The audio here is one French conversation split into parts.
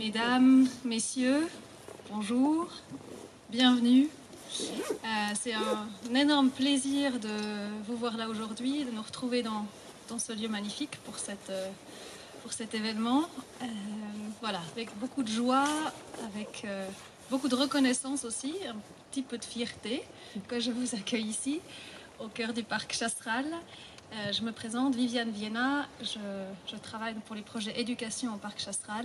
Mesdames, Messieurs, bonjour, bienvenue. Euh, c'est un, énorme plaisir de vous voir là aujourd'hui, de nous retrouver dans, dans, ce lieu magnifique pour, cette, euh, pour cet événement. Euh, voilà, avec beaucoup de joie, avec beaucoup de reconnaissance aussi, un petit peu de fierté que je vous accueille ici, au cœur du parc Chastral. je me présente, Viviane Vienna, je, je, travaille pour les projets éducation au parc Chastral.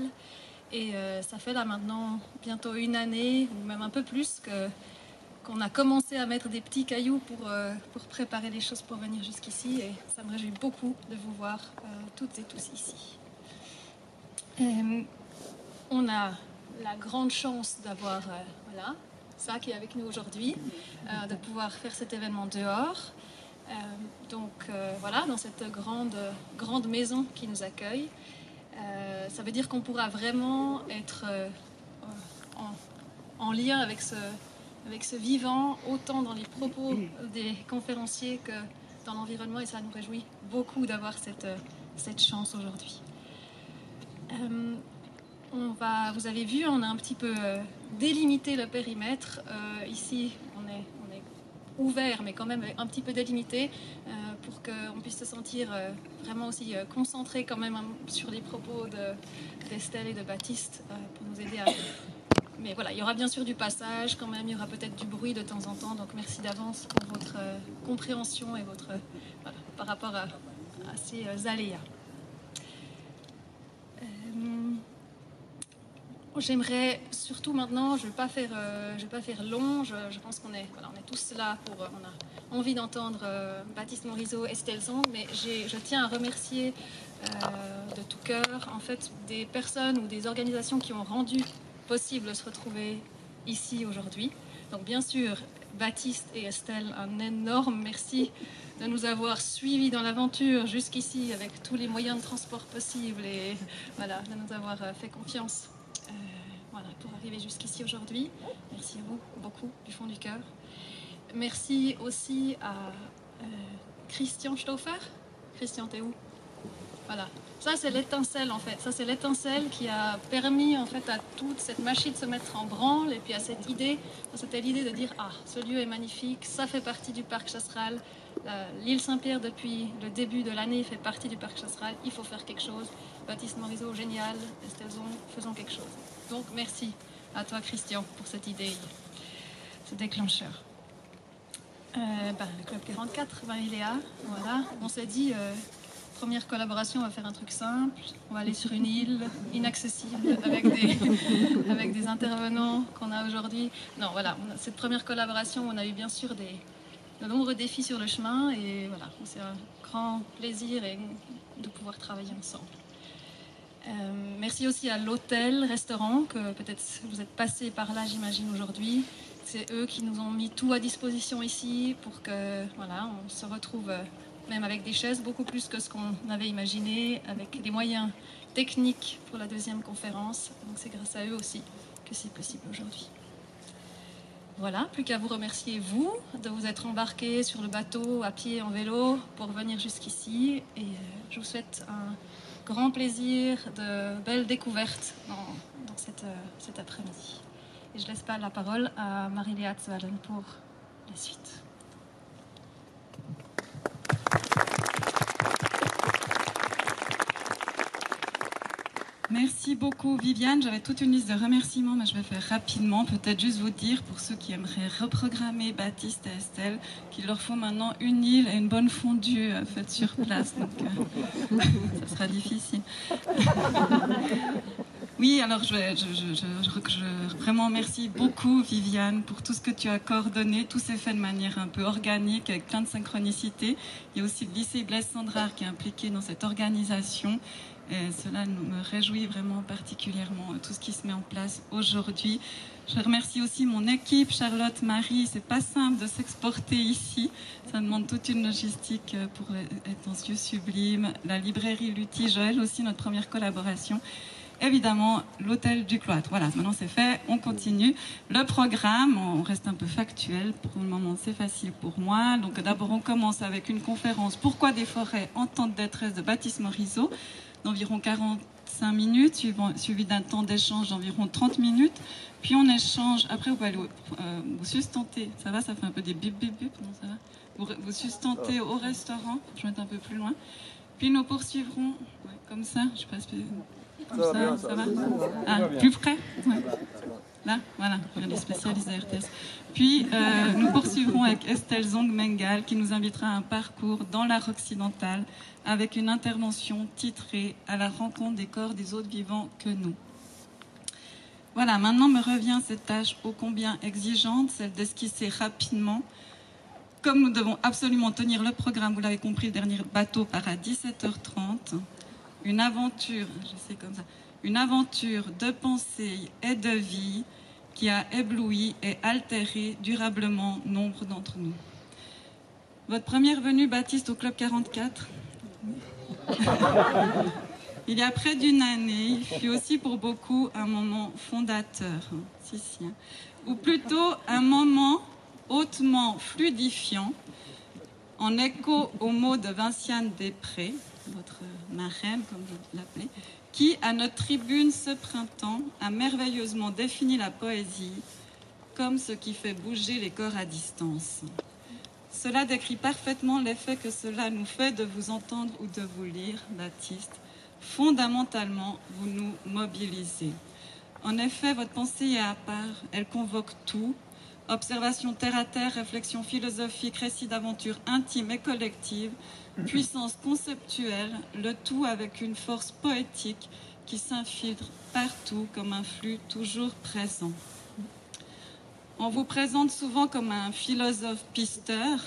Et ça fait là maintenant bientôt une année, ou même un peu plus, qu'on a commencé à mettre des petits cailloux pour, euh, pour préparer les choses pour venir jusqu'ici. Et ça me réjouit beaucoup de vous voir euh, toutes et tous ici. Euh, on a la grande chance d'avoir voilà, ça qui est avec nous aujourd'hui, de pouvoir faire cet événement dehors. donc voilà, dans cette grande, grande maison qui nous accueille. Ça veut dire qu'on pourra vraiment être en, en lien avec ce, vivant, autant dans les propos des conférenciers que dans l'environnement, et ça nous réjouit beaucoup d'avoir cette, euh, chance aujourd'hui. Euh, on va, vous avez vu, on a un petit peu euh, délimité le périmètre. ici, on est, ouvert, mais quand même un petit peu délimité, pour qu'on puisse se sentir vraiment aussi concentré quand même sur les propos d'Estelle et de Baptiste, pour nous aider à mais voilà, il y aura bien sûr du passage quand même, il y aura peut-être du bruit de temps en temps. Donc merci d'avance pour votre euh, compréhension et votre par rapport à, ces euh, aléas. Euh, j'aimerais surtout maintenant, je ne vais pas faire, vais pas faire long. Je, pense qu'on est, voilà, est tous là pour, envie d'entendre Baptiste Morisot, Estelle Zong, mais je tiens à remercier de tout cœur en fait des personnes ou des organisations qui ont rendu possible de se retrouver ici aujourd'hui. Donc bien sûr, Baptiste et Estelle, un énorme merci de nous avoir suivis dans l'aventure jusqu'ici avec tous les moyens de transport possibles et voilà, de nous avoir euh, fait confiance euh, pour arriver jusqu'ici aujourd'hui. Merci à vous beaucoup du fond du cœur. Merci aussi à euh, Christian Stauffer. Christian, t'es où? Voilà, ça, c'est l'étincelle en fait. Ça, c'est l'étincelle qui a permis en fait à toute cette machine de se mettre en branle et puis à cette idée. C'était l'idée de dire ah, ce lieu est magnifique, ça fait partie du parc Chastral. L'île Saint-Pierre depuis le début de l'année fait partie du parc Chastral. Il faut faire quelque chose. Baptiste Morisot, génial. Estelzon, faisons quelque chose. Donc merci à toi Christian pour cette idée, ce déclencheur. Euh, ben, le club 44, Marie-Léa, voilà. On s'est dit. Euh, Première collaboration, on va faire un truc simple. On va aller sur une île inaccessible avec des, intervenants qu'on a aujourd'hui. Non, voilà, cette première collaboration, on a eu bien sûr de nombreux défis sur le chemin et voilà, c'est un grand plaisir de pouvoir travailler ensemble. Euh, merci aussi à l'hôtel, restaurant, que peut-être vous êtes passé par là, j'imagine, aujourd'hui. C'est eux qui nous ont mis tout à disposition ici pour que voilà, on se retrouve même avec des chaises, beaucoup plus que ce qu'on avait imaginé, avec des moyens techniques pour la deuxième conférence. Donc c'est grâce à eux aussi que c'est possible aujourd'hui. Voilà, plus qu'à vous remercier, vous, de vous être embarqués sur le bateau, à pied, en vélo, pour venir jusqu'ici. Et euh, je vous souhaite un grand plaisir, de belles découvertes dans, euh, cet après-midi. Et je laisse pas la parole à Marie-Léa pour la suite. Merci beaucoup Viviane. J'avais toute une liste de remerciements, mais je vais faire rapidement. Peut-être juste vous dire, pour ceux qui aimeraient reprogrammer Baptiste et Estelle, qu'il leur faut maintenant une île et une bonne fondue euh, faite sur place. Donc, euh, ça sera difficile. Oui, alors je, je, vraiment merci beaucoup Viviane pour tout ce que tu as coordonné. Tout s'est fait de manière un peu organique, avec plein de synchronicité. Il y a aussi le lycée Blaise Sandrard qui est impliqué dans cette organisation. Et cela me réjouit vraiment particulièrement tout ce qui se met en place aujourd'hui. Je remercie aussi mon équipe, Charlotte, Marie. C'est pas simple de s'exporter ici. Ça demande toute une logistique pour être dans ce lieu sublime. La librairie Lutti, Joël aussi, notre première collaboration. Évidemment, l'hôtel du cloître. Voilà, maintenant c'est fait, on continue. Le programme, on reste un peu factuel. Pour le moment, c'est facile pour moi. Donc d'abord, on commence avec une conférence Pourquoi des forêts en temps de détresse de Baptiste Morisot d'environ 45 minutes, suivi d'un temps d'échange d'environ 30 minutes. Puis on échange, après vous allez euh, vous sustenter, ça va, ça fait un peu des bip bip bip, non ça va? Vous, vous sustenter au restaurant, je vais mettre un peu plus loin. Puis nous poursuivrons, comme ça, je Comme ça, ça, va, ah, Plus près Là, voilà, regardez, spécialisé RTS. Puis, euh, nous poursuivrons avec Estelle Zong Mengal, qui nous invitera à un parcours dans l'art occidental, avec une intervention titrée À la rencontre des corps des autres vivants que nous. Voilà, maintenant me revient cette tâche ô combien exigeante, celle d'esquisser rapidement. Comme nous devons absolument tenir le programme, vous l'avez compris, le dernier bateau part à 17h30. Une aventure, je sais comme ça, une aventure de pensée et de vie qui a ébloui et altéré durablement nombre d'entre nous. Votre première venue, Baptiste, au Club 44 Il y a près d'une année, fut aussi pour beaucoup un moment fondateur, si, si, hein. ou plutôt un moment hautement fluidifiant, en écho aux mots de Vinciane Després, votre marraine, comme vous l'appelez, qui, à notre tribune ce printemps, a merveilleusement défini la poésie comme ce qui fait bouger les corps à distance. Cela décrit parfaitement l'effet que cela nous fait de vous entendre ou de vous lire, Baptiste. Fondamentalement, vous nous mobilisez. En effet, votre pensée est à part, elle convoque tout, observation terre à terre, réflexion philosophique, récit d'aventure intime et collective, puissance conceptuelle, le tout avec une force poétique qui s'infiltre partout comme un flux toujours présent. On vous présente souvent comme un philosophe pisteur,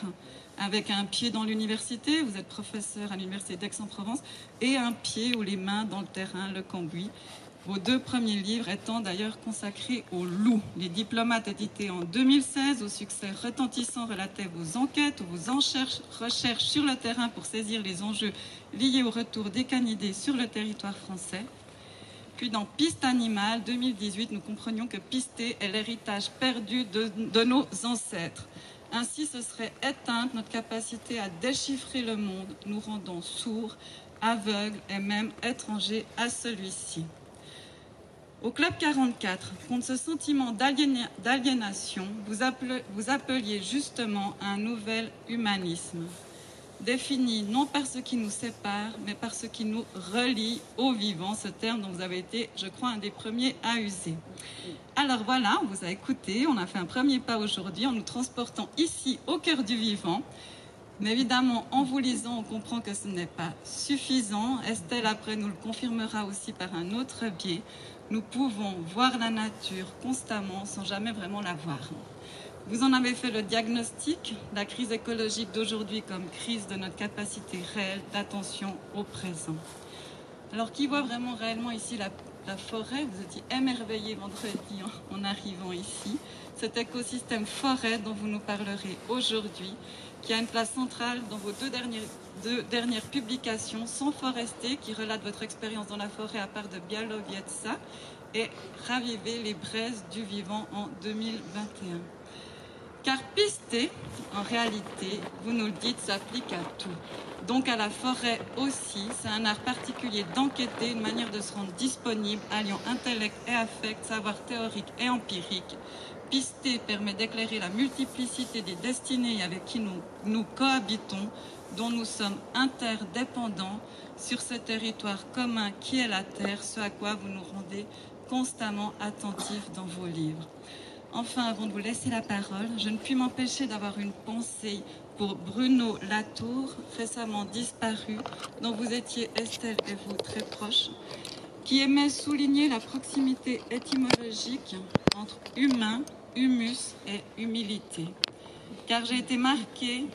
avec un pied dans l'université, vous êtes professeur à l'université d'Aix-en-Provence, et un pied ou les mains dans le terrain, le cambouis. Vos deux premiers livres étant d'ailleurs consacrés au loup. Les diplomates édités en 2016, au succès retentissant relatif aux enquêtes vos recherches sur le terrain pour saisir les enjeux liés au retour des canidés sur le territoire français. Puis dans Piste animale 2018, nous comprenions que pister est l'héritage perdu de, de nos ancêtres. Ainsi, ce serait éteindre notre capacité à déchiffrer le monde, nous rendant sourds, aveugles et même étrangers à celui-ci. Au Club 44, contre ce sentiment d'aliénation, vous, appeliez justement à un nouvel humanisme, défini non par ce qui nous sépare, mais par ce qui nous relie au vivant, ce terme dont vous avez été, je crois, un des premiers à user. Alors voilà, on vous a écouté, on a fait un premier pas aujourd'hui en nous transportant ici au cœur du vivant. Mais évidemment, en vous lisant, on comprend que ce n'est pas suffisant. Estelle, après, nous le confirmera aussi par un autre biais nous pouvons voir la nature constamment sans jamais vraiment la voir. Vous en avez fait le diagnostic, la crise écologique d'aujourd'hui comme crise de notre capacité réelle d'attention au présent. Alors qui voit vraiment réellement ici la, forêt? Vous étiez émerveillé vendredi en arrivant ici. Cet écosystème forêt dont vous nous parlerez aujourd'hui, qui a une place centrale dans vos deux dernières, publications, Sans forester, qui relate votre expérience dans la forêt à part de Bialowietza, et Raviver les braises du vivant en 2021. Car pister, en réalité, vous nous le dites, s'applique à tout. Donc à la forêt aussi, c'est un art particulier d'enquêter, une manière de se rendre disponible, alliant intellect et affect, savoir théorique et empirique, Pister permet d'éclairer la multiplicité des destinées avec qui nous, nous cohabitons, dont nous sommes interdépendants sur ce territoire commun qui est la Terre, ce à quoi vous nous rendez constamment attentifs dans vos livres. Enfin, avant de vous laisser la parole, je ne puis m'empêcher d'avoir une pensée pour Bruno Latour, récemment disparu, dont vous étiez, Estelle et vous, très proches, qui aimait souligner la proximité étymologique entre humain humus et humilité. Car j'ai été marquée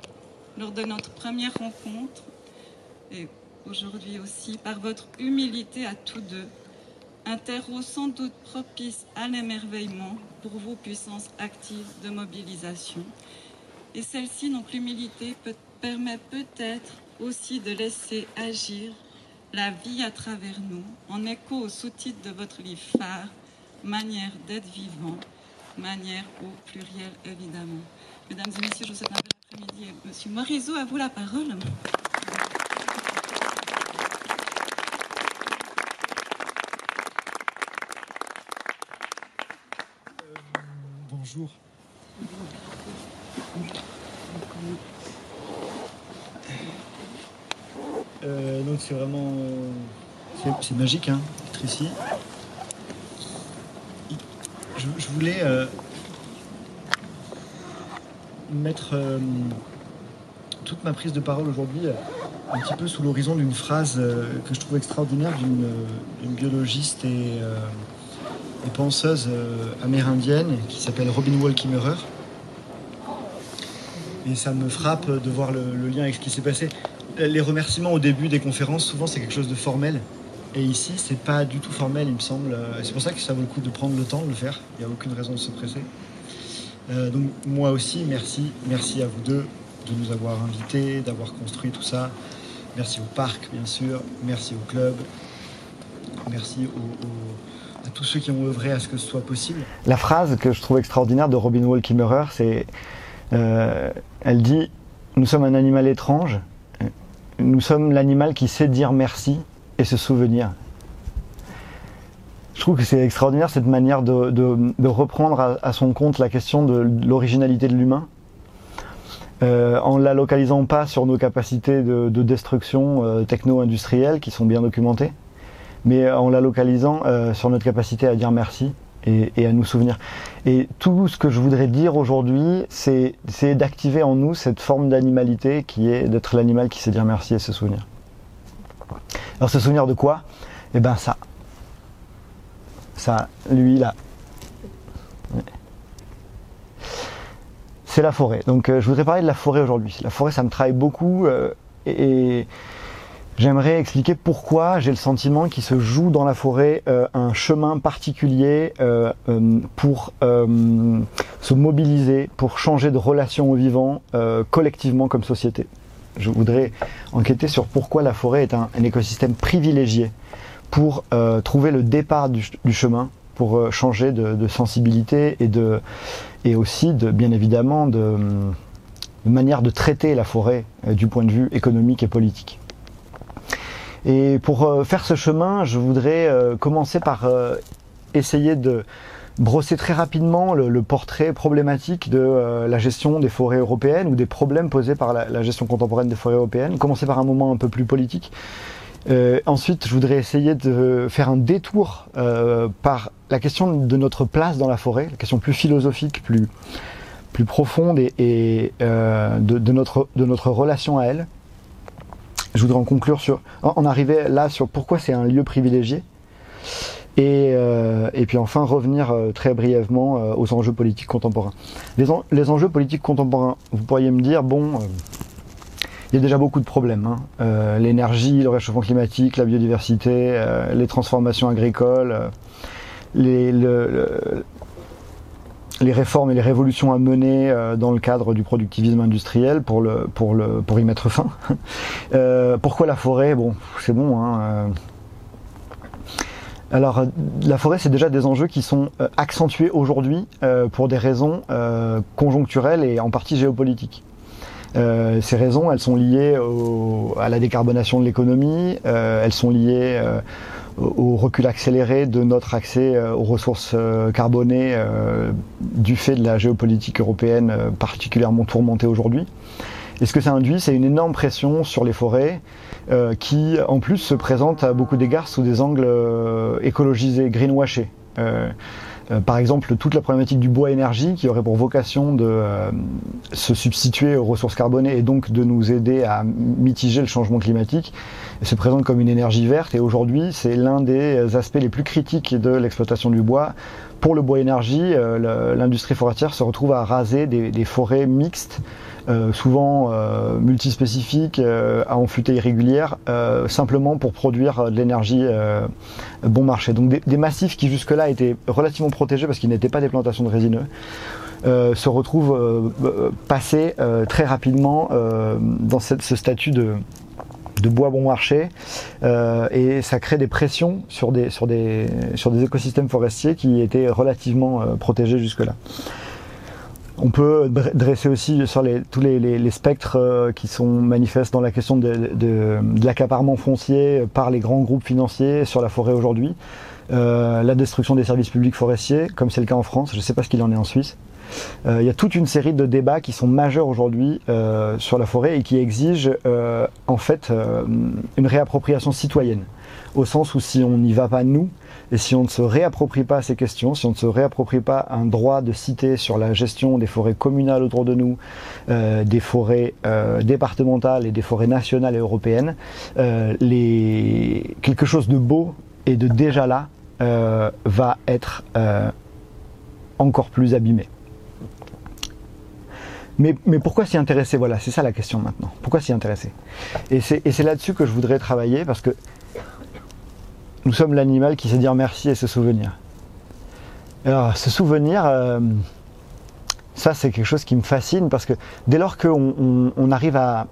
lors de notre première rencontre, et aujourd'hui aussi, par votre humilité à tous deux, un terreau sans doute propice à l'émerveillement pour vos puissances actives de mobilisation. Et celle-ci, donc l'humilité, permet peut-être aussi de laisser agir la vie à travers nous, en écho au sous-titre de votre livre phare, Manière d'être vivant, manière au pluriel, évidemment. Mesdames et messieurs, je vous souhaite un bel après-midi. Monsieur Morizot, à vous la parole. Euh, bonjour. Euh, donc c'est vraiment euh, c'est magique hein, d'être ici. Je, voulais euh, mettre euh, toute ma prise de parole aujourd'hui un petit peu sous l'horizon d'une phrase que je trouve extraordinaire d'une biologiste et penseuse euh, amérindienne qui s'appelle Robin Wall Kimmerer. Et ça me frappe de voir le, lien avec ce qui s'est passé. Les remerciements au début des conférences, souvent c'est quelque chose de formel. Et ici, c'est pas du tout formel, il me semble. C'est pour ça que ça vaut le coup de prendre le temps de le faire. Il n'y a aucune raison de se presser. Euh, donc moi aussi, merci, merci à vous deux de nous avoir invités, d'avoir construit tout ça. Merci au parc, bien sûr. Merci au club. Merci à tous ceux qui ont œuvré à ce que ce soit possible. La phrase que je trouve extraordinaire de Robin Wall Kimmerer, c'est euh, elle dit Nous sommes un animal étrange, nous sommes l'animal qui sait dire merci se souvenir. Je trouve que c'est extraordinaire cette manière de, reprendre à, son compte la question de l'originalité de l'humain, euh, en la localisant pas sur nos capacités de, destruction euh, techno-industrielle qui sont bien documentées, mais en la localisant euh, sur notre capacité à dire merci et, à nous souvenir. Et tout ce que je voudrais dire aujourd'hui, c'est d'activer en nous cette forme d'animalité qui est d'être l'animal qui sait dire merci et se souvenir. Alors se souvenir de quoi? Eh ben ça. Ça, lui là. C'est la forêt. Donc euh, je voudrais parler de la forêt aujourd'hui. La forêt, ça me travaille beaucoup euh, et J'aimerais expliquer pourquoi j'ai le sentiment qu'il se joue dans la forêt euh, un chemin particulier pour se mobiliser, pour changer de relation au vivant collectivement comme société. Je voudrais enquêter sur pourquoi la forêt est un, écosystème privilégié pour trouver le départ du, chemin, pour changer de, sensibilité et, de, et aussi, de, bien évidemment, de manière de traiter la forêt du point de vue économique et politique. Et pour euh, faire ce chemin, je voudrais euh, commencer par euh, essayer de brosser très rapidement le, portrait problématique de la gestion des forêts européennes ou des problèmes posés par la, gestion contemporaine des forêts européennes. Commencer par un moment un peu plus politique. ensuite, je voudrais essayer de faire un détour par la question de notre place dans la forêt, la question plus philosophique, plus, plus profonde et, de, notre, de notre relation à elle je voudrais en conclure sur, en arriver là sur pourquoi c'est un lieu privilégié. Et, euh, et puis enfin revenir euh, très brièvement euh, aux enjeux politiques contemporains. Les, enjeux politiques contemporains, vous pourriez me dire, bon, il y a déjà beaucoup de problèmes. Hein. L'énergie, le réchauffement climatique, la biodiversité, les transformations agricoles, les, le, les réformes et les révolutions à mener dans le cadre du productivisme industriel pour, y mettre fin. Pourquoi la forêt? Bon, c'est bon. Hein. Alors, la forêt, c'est déjà des enjeux qui sont accentués aujourd'hui pour des raisons conjoncturelles et en partie géopolitiques. ces raisons, elles sont liées à la décarbonation de l'économie, elles sont liées au recul accéléré de notre accès euh, aux ressources euh, carbonées euh, du fait de la géopolitique européenne particulièrement tourmentée aujourd'hui. Et ce que ça induit, c'est une énorme pression sur les forêts qui, en plus, se présente à beaucoup d'égards sous des angles écologisés, greenwashés. Euh, par exemple, toute la problématique du bois énergie qui aurait pour vocation de euh, se substituer aux ressources carbonées et donc de nous aider à mitiger le changement climatique se présente comme une énergie verte et aujourd'hui c'est l'un des aspects les plus critiques de l'exploitation du bois. Pour le bois énergie, euh, l'industrie forestière se retrouve à raser des forêts mixtes euh, souvent euh, multispécifiques, euh, à enfûter irrégulière, simplement pour produire de l'énergie bon marché. Donc des, massifs qui jusque-là étaient relativement protégés parce qu'ils n'étaient pas des plantations de résineux. se retrouvent passés très rapidement dans ce statut de, bois bon marché et ça crée des pressions sur des, sur des, sur des écosystèmes forestiers qui étaient relativement protégés jusque-là. On peut dresser aussi sur les, tous les, spectres euh, qui sont manifestes dans la question de, l'accaparement foncier par les grands groupes financiers sur la forêt aujourd'hui. Euh, la destruction des services publics forestiers, comme c'est le cas en France, je ne sais pas ce qu'il en est en Suisse. Euh, il y a toute une série de débats qui sont majeurs aujourd'hui euh, sur la forêt et qui exigent euh, en fait une réappropriation citoyenne. Au sens où si on n'y va pas nous, et si on ne se réapproprie pas ces questions, si on ne se réapproprie pas un droit de cité sur la gestion des forêts communales autour de nous, des forêts départementales et des forêts nationales et européennes, quelque chose de beau et de déjà là va être encore plus abîmé. Mais, pourquoi s'y intéresser? Voilà, c'est ça la question maintenant. Pourquoi s'y intéresser? Et c'est là-dessus que je voudrais travailler parce que nous sommes l'animal qui sait dire merci et se souvenir. Alors, se souvenir, euh, ça c'est quelque chose qui me fascine parce que dès lors qu'on on- on arrive à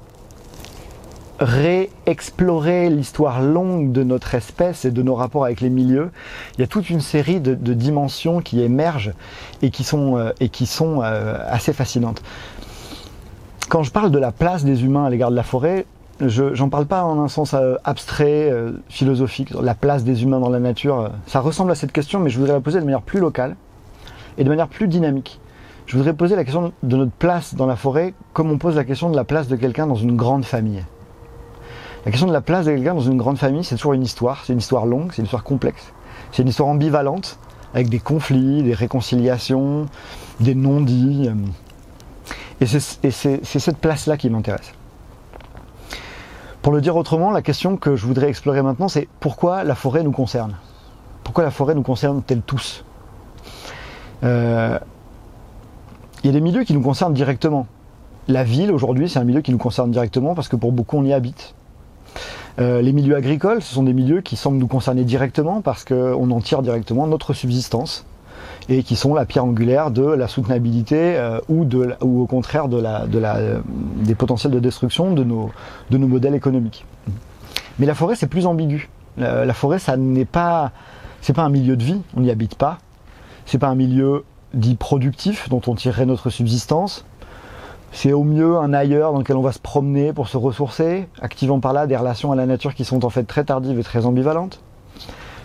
réexplorer l'histoire longue de notre espèce et de nos rapports avec les milieux, il y a toute une série de, dimensions qui émergent et qui sont, euh, euh, assez fascinantes. Quand je parle de la place des humains à l'égard de la forêt, je j'en parle pas en un sens euh, abstrait, philosophique, la place des humains dans la nature. ça ressemble à cette question, mais je voudrais la poser de manière plus locale et de manière plus dynamique. Je voudrais poser la question de notre place dans la forêt comme on pose la question de la place de quelqu'un dans une grande famille. La question de la place de quelqu'un dans une grande famille, c'est toujours une histoire. C'est une histoire longue, c'est une histoire complexe. C'est une histoire ambivalente, avec des conflits, des réconciliations, des non-dits. euh. Et c'est et c'est- c'est cette place-là qui m'intéresse. Pour le dire autrement, la question que je voudrais explorer maintenant, c'est pourquoi la forêt nous concerne? Pourquoi la forêt nous concerne-t-elle tous? Euh, Il y a des milieux qui nous concernent directement. La ville, aujourd'hui, c'est un milieu qui nous concerne directement parce que pour beaucoup, on y habite. Euh, les milieux agricoles, ce sont des milieux qui semblent nous concerner directement parce qu'on en tire directement notre subsistance et qui sont la pierre angulaire de la soutenabilité euh, ou, au contraire euh, des potentiels de destruction de nos, modèles économiques. Mais la forêt, c'est plus ambigu. La, forêt, ça n'est pas un milieu de vie, on n'y habite pas. C'est pas un milieu dit productif dont on tirerait notre subsistance. C'est au mieux un ailleurs dans lequel on va se promener pour se ressourcer, activant par là des relations à la nature qui sont en fait très tardives et très ambivalentes.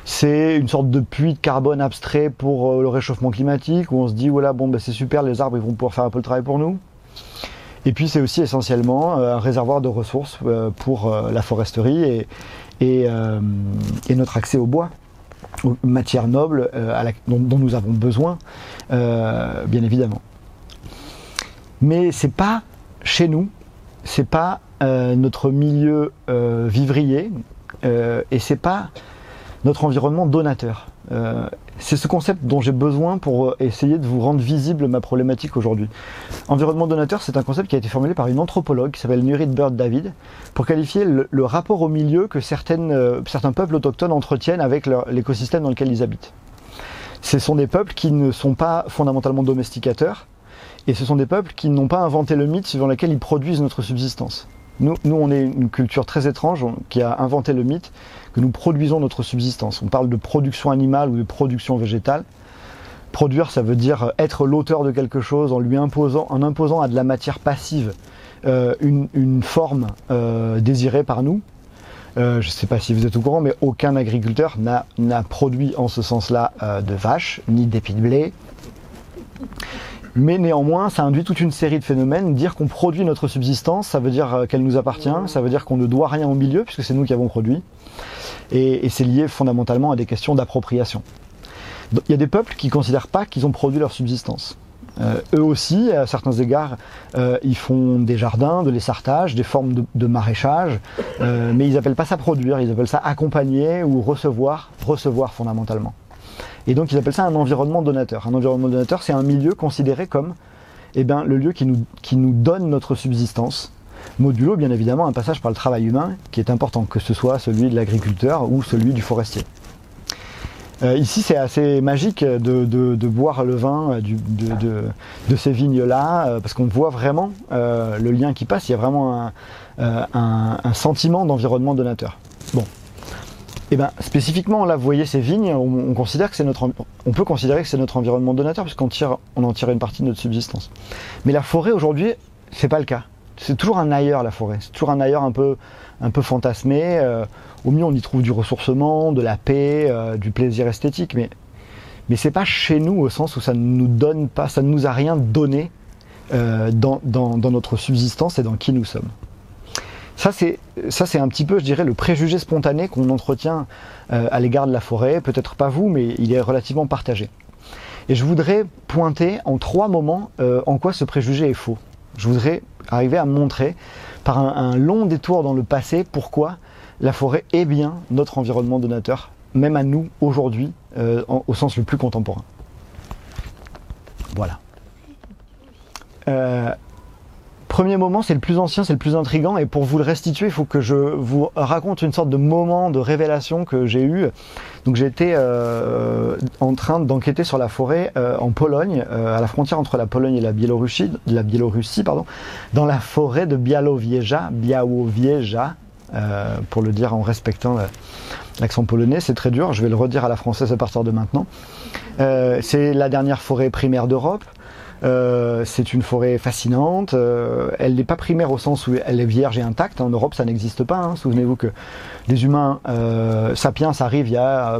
C'est une sorte de puits de carbone abstrait pour euh, le réchauffement climatique où on se dit voilà bon ben c'est super les arbres ils vont pouvoir faire un peu le travail pour nous. Et puis c'est aussi essentiellement euh, un réservoir de ressources euh, pour la foresterie et, notre accès au bois, aux matières nobles dont, nous avons besoin, bien évidemment. Mais c'est pas chez nous, c'est pas euh, notre milieu euh, vivrier euh, et c'est pas notre environnement donateur. C'est ce concept dont j'ai besoin pour essayer de vous rendre visible ma problématique aujourd'hui. Environnement donateur, c'est un concept qui a été formulé par une anthropologue qui s'appelle Nurit Bird David pour qualifier le, rapport au milieu que certains peuples autochtones entretiennent avec l'écosystème dans lequel ils habitent. Ce sont des peuples qui ne sont pas fondamentalement domesticateurs et ce sont des peuples qui n'ont pas inventé le mythe suivant lequel ils produisent notre subsistance. Nous, nous, on est une culture très étrange qui a inventé le mythe que nous produisons notre subsistance. On parle de production animale ou de production végétale. Produire, ça veut dire être l'auteur de quelque chose en lui imposant, en imposant à de la matière passive euh, une, une forme euh, désirée par nous. Euh, je ne sais pas si vous êtes au courant, mais aucun agriculteur n'a produit en ce sens-là de vaches, ni d'épis de blé. Mais néanmoins, ça induit toute une série de phénomènes. Dire qu'on produit notre subsistance, ça veut dire euh, qu'elle nous appartient, ça veut dire qu'on ne doit rien au milieu, puisque c'est nous qui avons produit. Et, c'est lié fondamentalement à des questions d'appropriation. Il y a des peuples qui ne considèrent pas qu'ils ont produit leur subsistance. Euh, eux aussi, à certains égards, euh, ils font des jardins, de l'essartage, des formes de, maraîchage, euh, mais ils n'appellent pas ça produire, ils appellent ça accompagner ou recevoir, recevoir fondamentalement. Et donc ils appellent ça un environnement donateur. Un environnement donateur, c'est un milieu considéré comme eh ben, le lieu qui nous, donne notre subsistance, modulo bien évidemment un passage par le travail humain qui est important, que ce soit celui de l'agriculteur ou celui du forestier. Euh, ici, c'est assez magique de, boire le vin euh, de, ces vignes-là, euh, parce qu'on voit vraiment le lien qui passe. Il y a vraiment un sentiment d'environnement donateur. Et ben spécifiquement, là, vous voyez ces vignes, on, peut considérer que c'est notre environnement donateur, puisqu'on en tire une partie de notre subsistance. Mais la forêt aujourd'hui, c'est pas le cas. C'est toujours un ailleurs la forêt. C'est toujours un ailleurs un peu, un peu fantasmé. euh, au mieux, on y trouve du ressourcement, de la paix, euh, du plaisir esthétique, mais, mais c'est pas chez nous au sens où ça ne nous donne pas, ça ne nous a rien donné euh, dans, notre subsistance et dans qui nous sommes. Ça c'est, ça, c'est un petit peu, je dirais, le préjugé spontané qu'on entretient euh, à l'égard de la forêt. Peut-être pas vous, mais il est relativement partagé. Et je voudrais pointer en trois moments euh, en quoi ce préjugé est faux. Je voudrais arriver à montrer par un, long détour dans le passé pourquoi la forêt est bien notre environnement donateur, même à nous aujourd'hui, euh, au sens le plus contemporain. Voilà. Euh, premier moment, c'est le plus ancien, c'est le plus intrigant, et pour vous le restituer, il faut que je vous raconte une sorte de moment de révélation que j'ai eu. Donc j'étais euh, en train d'enquêter sur la forêt euh, en Pologne, euh, à la frontière entre la Pologne et la Biélorussie, la Biélorussie pardon, dans la forêt de Białowieża, Białowieża, euh, pour le dire en respectant la- l'accent polonais, c'est très dur, je vais le redire à la française à partir de maintenant. Euh, c'est la dernière forêt primaire d'Europe. Euh, c'est une forêt fascinante. Euh, elle n'est pas primaire au sens où elle est vierge et intacte. En Europe, ça n'existe pas. hein. Souvenez-vous que les humains euh, sapiens arrivent il y a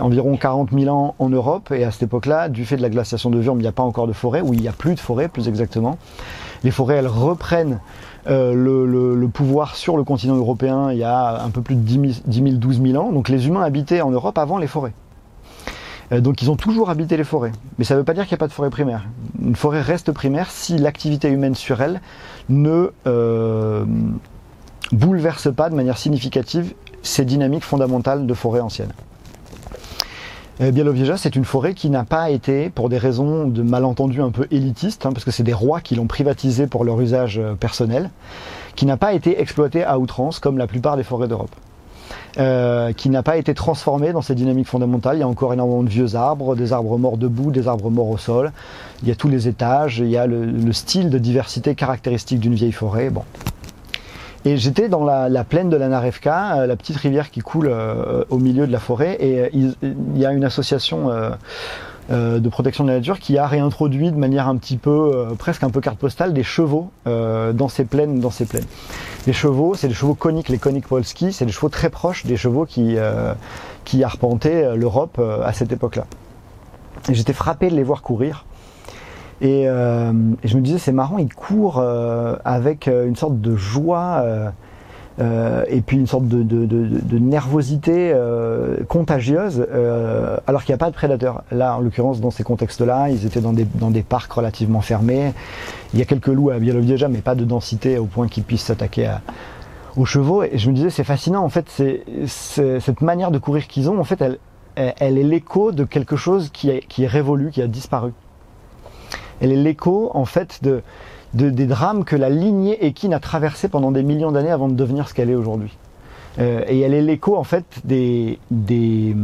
environ 40 000 ans en Europe. Et à cette époque-là, du fait de la glaciation de Wurm, il n'y a pas encore de forêt, ou il n'y a plus de forêt, plus exactement. Les forêts, elles reprennent le, pouvoir sur le continent européen il y a un peu plus de 10 000, 10 000, 12 000 ans. Donc les humains habitaient en Europe avant les forêts. Euh, Donc ils ont toujours habité les forêts. Mais ça ne veut pas dire qu'il n'y a pas de forêt primaire. Une forêt reste primaire si l'activité humaine sur elle ne euh, bouleverse pas de manière significative ces dynamiques fondamentales de forêt ancienne. Białowieża, c'est une forêt qui n'a pas été, pour des raisons de malentendus un peu élitistes, hein, parce que c'est des rois qui l'ont privatisée pour leur usage euh, personnel, qui n'a pas été exploitée à outrance comme la plupart des forêts d'Europe euh, qui n'a pas été transformé dans ces dynamiques fondamentales. Il y a encore énormément de vieux arbres, des arbres morts debout, des arbres morts au sol. Il y a tous les étages, il y a le, le style de diversité caractéristique d'une vieille forêt. Bon. Et j'étais dans la, la plaine de la Narevka, euh, la petite rivière qui coule euh, au milieu de la forêt, et il, y a une association de protection de la nature qui a réintroduit de manière un petit peu, presque un peu carte postale, des chevaux dans ces plaines, dans ces plaines. Les chevaux, c'est des chevaux coniques, les coniques polski, c'est des chevaux très proches des chevaux qui, euh, qui arpentaient euh, l'Europe euh, à cette époque-là. J'étais frappé de les voir courir. Et, euh, je me disais, c'est marrant, ils courent avec une sorte de joie euh, et puis une sorte de, nervosité euh, contagieuse, euh, alors qu'il n'y a pas de prédateurs. Là, en l'occurrence, dans ces contextes-là, ils étaient dans des, parcs relativement fermés. Il y a quelques loups à Białowieża, mais pas de densité au point qu'ils puissent s'attaquer aux chevaux. Et je me disais, c'est fascinant. En fait, cette manière de courir qu'ils ont, en fait, elle est l'écho de quelque chose qui, est- qui est révolu, qui a disparu. Elle est l'écho, en fait, de, de- des drames que la lignée équine a traversé pendant des millions d'années avant de devenir ce qu'elle est aujourd'hui. Euh, et elle est l'écho, en fait, des, des,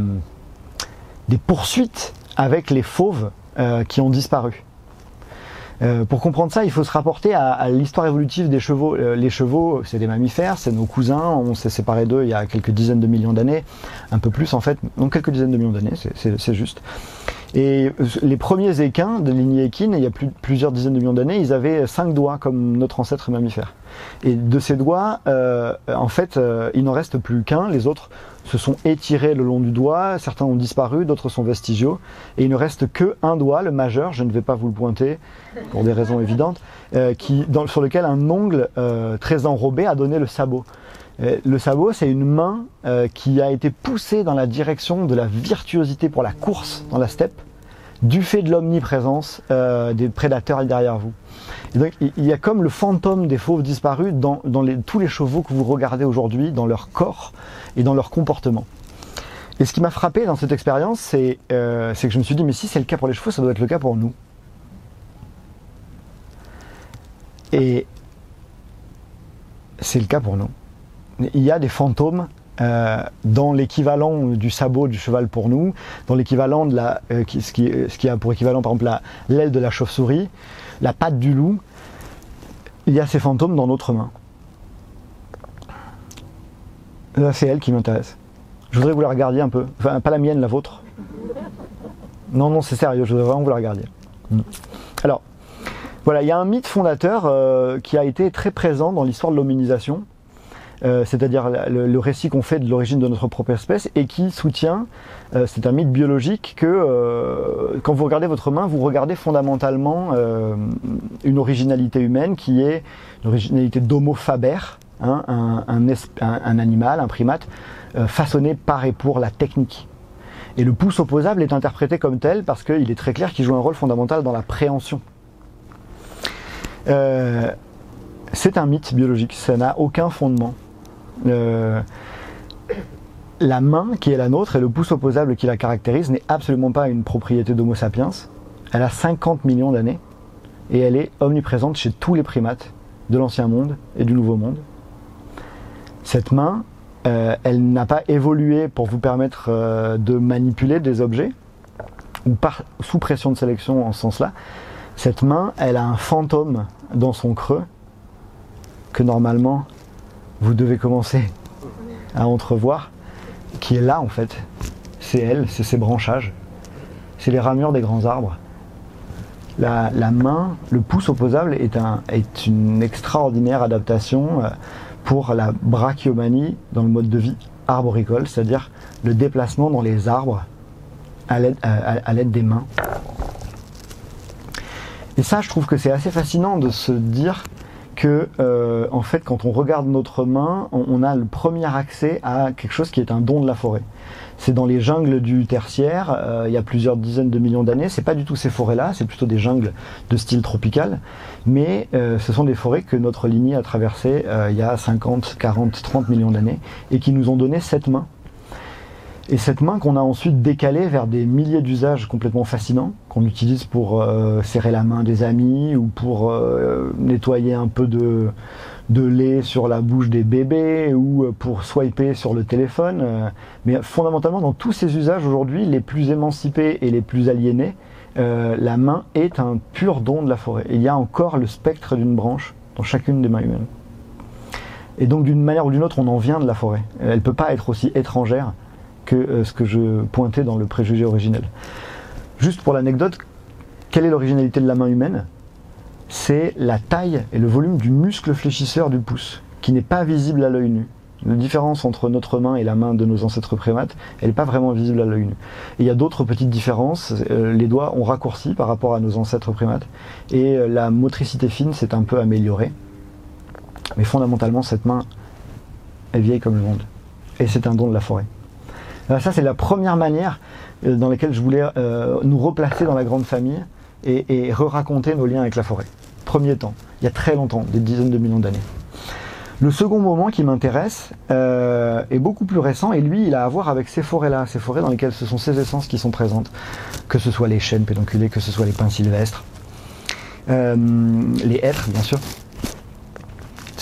des poursuites avec les fauves euh, qui ont disparu. Euh, pour comprendre ça, il faut se rapporter à, l'histoire évolutive des chevaux. Les chevaux, c'est des mammifères, c'est nos cousins. On s'est séparés d'eux il y a quelques dizaines de millions d'années, un peu plus en fait, non quelques dizaines de millions d'années, c'est juste. Et euh, les premiers équins de lignée équine, il y a plus, plusieurs dizaines de millions d'années, ils avaient cinq doigts comme notre ancêtre mammifère. Et de ces doigts, euh, en fait, euh, il n'en reste plus qu'un. Les autres se sont étirés le long du doigt. Certains ont disparu, d'autres sont vestigiaux. Et il ne reste que un doigt, le majeur. Je ne vais pas vous le pointer pour des raisons évidentes, euh, qui, dans, sur lequel un ongle euh, très enrobé a donné le sabot. Euh, Le sabot, c'est une main euh, qui a été poussée dans la direction de la virtuosité pour la course dans la steppe, du fait de l'omniprésence euh, des prédateurs derrière vous. Et donc, il y a comme le fantôme des fauves disparus dans, tous les chevaux que vous regardez aujourd'hui, dans leur corps et dans leur comportement. Et ce qui m'a frappé dans cette expérience, c'est que je me suis dit, mais si c'est le cas pour les chevaux, ça doit être le cas pour nous. Et c'est le cas pour nous. Il y a des fantômes euh, dans l'équivalent du sabot du cheval pour nous, dans l'équivalent de la, euh, ce, qui, a pour équivalent par exemple la- l'aile de la chauve-souris, la patte du loup, il y a ces fantômes dans notre main. Là, c'est elle qui m'intéresse. Je voudrais vous la regardiez un peu. Enfin, pas la mienne, la vôtre. Non, non, c'est sérieux, je voudrais vraiment vous la regardiez. Mm. Alors, voilà, il y a un mythe fondateur euh, qui a été très présent dans l'histoire de l'hominisation, euh, c'est-à-dire le, récit qu'on fait de l'origine de notre propre espèce, et qui soutient, euh, c'est un mythe biologique, que euh, quand vous regardez votre main, vous regardez fondamentalement une originalité humaine qui est une originalité d'homo faber, hein, un, un, animal, un primate, façonné par et pour la technique. Et le pouce opposable est interprété comme tel parce qu'il est très clair qu'il joue un rôle fondamental dans la préhension. c'est un mythe biologique, ça n'a aucun fondement la main qui est la nôtre et le pouce opposable qui la caractérise n'est absolument pas une propriété d'Homo sapiens. Elle a 50 millions d'années et elle est omniprésente chez tous les primates de l'ancien monde et du nouveau monde. Cette main, euh, elle n'a pas évolué pour vous permettre euh, de manipuler des objets ou par, sous pression de sélection en ce sens-là. Cette main, elle a un fantôme dans son creux que normalement vous devez commencer à entrevoir, qui est là en fait. C'est elle, c'est ses branchages, c'est les ramures des grands arbres. La, main, le pouce opposable est, un, est une extraordinaire adaptation euh, pour la brachiomanie dans le mode de vie arboricole, c'est-à-dire le déplacement dans les arbres à l'aide des mains. Et ça, je trouve que c'est assez fascinant de se dire que euh, en fait quand on regarde notre main, on, a le premier accès à quelque chose qui est un don de la forêt. C'est dans les jungles du tertiaire, euh, il y a plusieurs dizaines de millions d'années. C'est pas du tout ces forêts-là, c'est plutôt des jungles de style tropical, mais euh, ce sont des forêts que notre lignée a traversées il y a 50, 40, 30 millions d'années et qui nous ont donné cette main et cette main qu'on a ensuite décalée vers des milliers d'usages complètement fascinants, qu'on utilise pour euh, serrer la main des amis ou pour euh, nettoyer un peu de, lait sur la bouche des bébés ou euh, pour swiper sur le téléphone. Mais fondamentalement, dans tous ces usages aujourd'hui, les plus émancipés et les plus aliénés, la main est un pur don de la forêt. il y a encore le spectre d'une branche dans chacune des mains humaines. Et donc d'une manière ou d'une autre, on en vient de la forêt. Elle ne peut pas être aussi étrangère que euh, ce que je pointais dans le préjugé originel. Juste pour l'anecdote, quelle est l'originalité de la main humaine? C'est la taille et le volume du muscle fléchisseur du pouce, qui n'est pas visible à l'œil nu. La différence entre notre main et la main de nos ancêtres primates, elle n'est pas vraiment visible à l'œil nu. il y a d'autres petites différences. Euh, les doigts ont raccourci par rapport à nos ancêtres primates. Et euh, la motricité fine s'est un peu améliorée. Mais fondamentalement, cette main est vieille comme le monde. Et c'est un don de la forêt. Euh, ça, c'est la première manière euh, dans laquelle je voulais euh, nous replacer dans la grande famille et, re-raconter nos liens avec la forêt. Premier temps, il y a très longtemps, des dizaines de millions d'années. Le second moment qui m'intéresse est beaucoup plus récent et lui, il a à voir avec ces forêts-là, ces forêts dans lesquelles ce sont ces essences qui sont présentes, que ce soit les chênes pédonculés, que ce soit les pins sylvestres, les hêtres, bien sûr.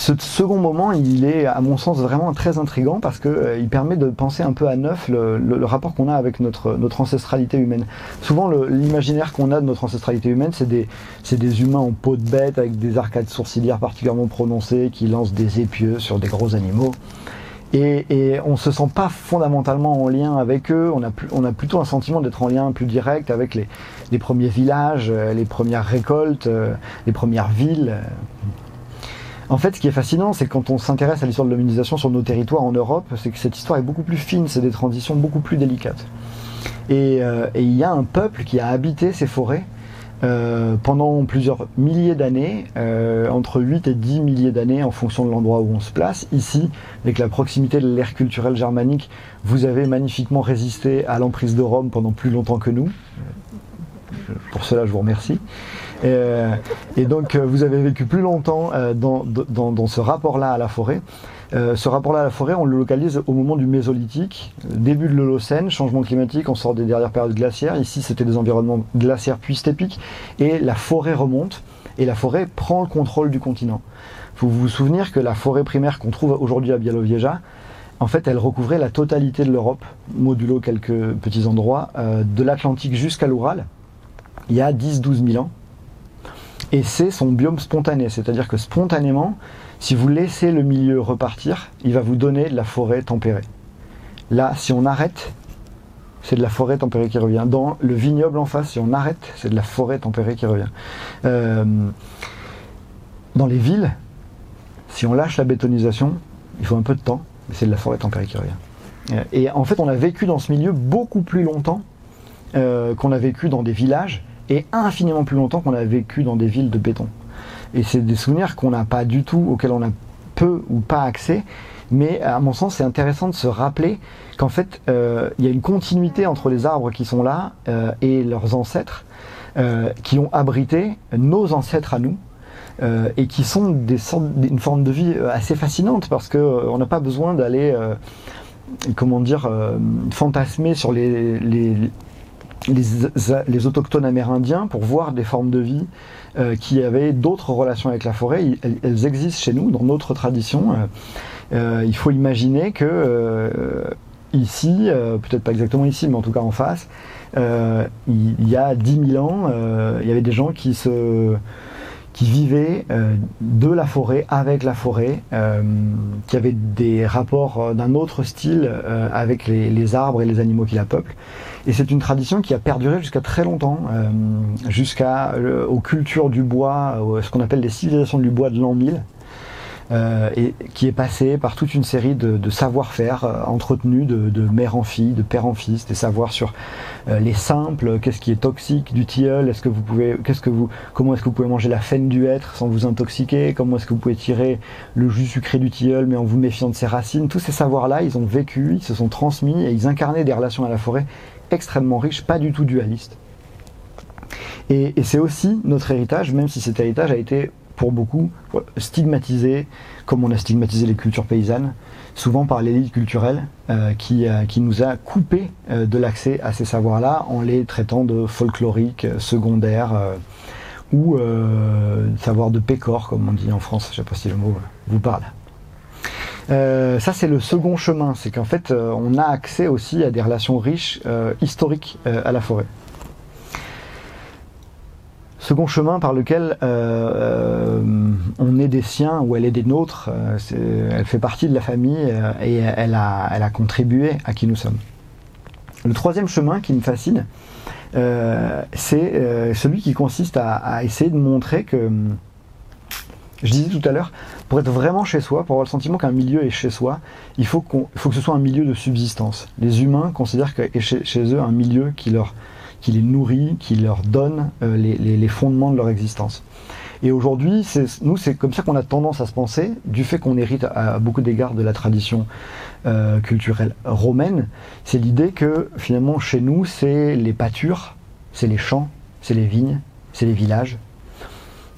Ce second moment, il est, à mon sens, vraiment très intrigant parce qu'il euh, permet de penser un peu à neuf le, rapport qu'on a avec notre, notre ancestralité humaine. Souvent, l'imaginaire qu'on a de notre ancestralité humaine, c'est des, des humains en peau de bête avec des arcades sourcilières particulièrement prononcées qui lancent des épieux sur des gros animaux. Et, et, on se sent pas fondamentalement en lien avec eux, on a, on a plutôt un sentiment d'être en lien plus direct avec les, les premiers villages, euh, les premières récoltes, euh, les premières villes. En fait, ce qui est fascinant, c'est quand on s'intéresse à l'histoire de l'hominisation sur nos territoires en Europe, c'est que cette histoire est beaucoup plus fine, c'est des transitions beaucoup plus délicates. Et, euh, il y a un peuple qui a habité ces forêts euh, pendant plusieurs milliers d'années, euh, entre 8 et 10 milliers d'années en fonction de l'endroit où on se place. Ici, avec la proximité de l'ère culturelle germanique, vous avez magnifiquement résisté à l'emprise de Rome pendant plus longtemps que nous. Pour cela, je vous remercie. Euh, et donc, euh, vous avez vécu plus longtemps euh, dans, ce rapport-là à la forêt. ce rapport-là à la forêt, on le localise au moment du Mésolithique, début de l'Holocène, changement climatique, on sort des dernières périodes glaciaires. Ici, c'était des environnements glaciaires puis stépiques, et la forêt remonte, et la forêt prend le contrôle du continent. Il faut vous souvenir que la forêt primaire qu'on trouve aujourd'hui à Białowieża, en fait, elle recouvrait la totalité de l'Europe, modulo quelques petits endroits, de l'Atlantique jusqu'à l'Oural, il y a 10-12 000 ans et c'est son biome spontané. C'est-à-dire que spontanément, si vous laissez le milieu repartir, il va vous donner de la forêt tempérée. Là, si on arrête, c'est de la forêt tempérée qui revient. Dans le vignoble en face, si on arrête, c'est de la forêt tempérée qui revient. Euh, dans les villes, si on lâche la bétonisation, il faut un peu de temps, mais c'est de la forêt tempérée qui revient. Et en fait, on a vécu dans ce milieu beaucoup plus longtemps qu'on a vécu dans des villages et infiniment plus longtemps qu'on a vécu dans des villes de béton. Et c'est des souvenirs qu'on n'a pas du tout, auxquels on a peu ou pas accès. Mais à mon sens, c'est intéressant de se rappeler qu'en fait, euh, il y a une continuité entre les arbres qui sont là euh, et leurs ancêtres, euh, qui ont abrité nos ancêtres à nous. et qui sont des sortes, une forme de vie assez fascinante parce que on n'a pas besoin d'aller, comment dire, fantasmer sur les, les, autochtones amérindiens pour voir des formes de vie euh, qui avaient d'autres relations avec la forêt. Elles, existent chez nous, dans notre tradition. Euh, euh, il faut imaginer que ici, peut-être pas exactement ici, mais en tout cas en face, il, y a 10 000 ans, il y avait des gens qui se qui vivaient de la forêt, avec la forêt, qui avaient des rapports d'un autre style avec les, arbres et les animaux qui la peuplent. Et c'est une tradition qui a perduré jusqu'à très longtemps, euh, jusqu'à euh, aux cultures du bois, ce qu'on appelle les civilisations du bois de l'an 1000. Euh, et qui est passé par toute une série de, de savoir-faire euh, entretenus de, de, mère en fille, de père en fils, des savoirs sur euh, les simples, qu'est-ce qui est toxique du tilleul, est-ce que vous pouvez, qu'est-ce que vous, comment est-ce que vous pouvez manger la faine du hêtre sans vous intoxiquer, comment est-ce que vous pouvez tirer le jus sucré du tilleul mais en vous méfiant de ses racines, tous ces savoirs-là, ils ont vécu, ils se sont transmis et ils incarnaient des relations à la forêt extrêmement riches, pas du tout dualistes. Et, et c'est aussi notre héritage, même si cet héritage a été pour beaucoup stigmatisé, comme on a stigmatisé les cultures paysannes, souvent par l'élite culturelle euh, qui, euh, qui, nous a coupé euh, de l'accès à ces savoirs-là en les traitant de folkloriques, secondaires ou savoir de pécor, comme on dit en France. Je ne sais pas si le mot vous parle. ça, c'est le second chemin, c'est qu'en fait, on a accès aussi à des relations riches historiques à la forêt. Second chemin par lequel euh, euh, on est des siens ou elle est des nôtres, euh, elle fait partie de la famille et elle a, contribué à qui nous sommes. Le troisième chemin qui me fascine, c'est celui qui consiste à, essayer de montrer que, je disais tout à l'heure, pour être vraiment chez soi, pour avoir le sentiment qu'un milieu est chez soi, il faut, faut que ce soit un milieu de subsistance. Les humains considèrent que chez, chez eux un milieu qui leur qui les nourrit, qui leur donne euh, les, fondements de leur existence. Et aujourd'hui, nous, c'est comme ça qu'on a tendance à se penser, du fait qu'on hérite à, beaucoup d'égards de la tradition euh, culturelle romaine, c'est l'idée que finalement chez nous, c'est les pâtures, c'est les champs, c'est les vignes, c'est les villages.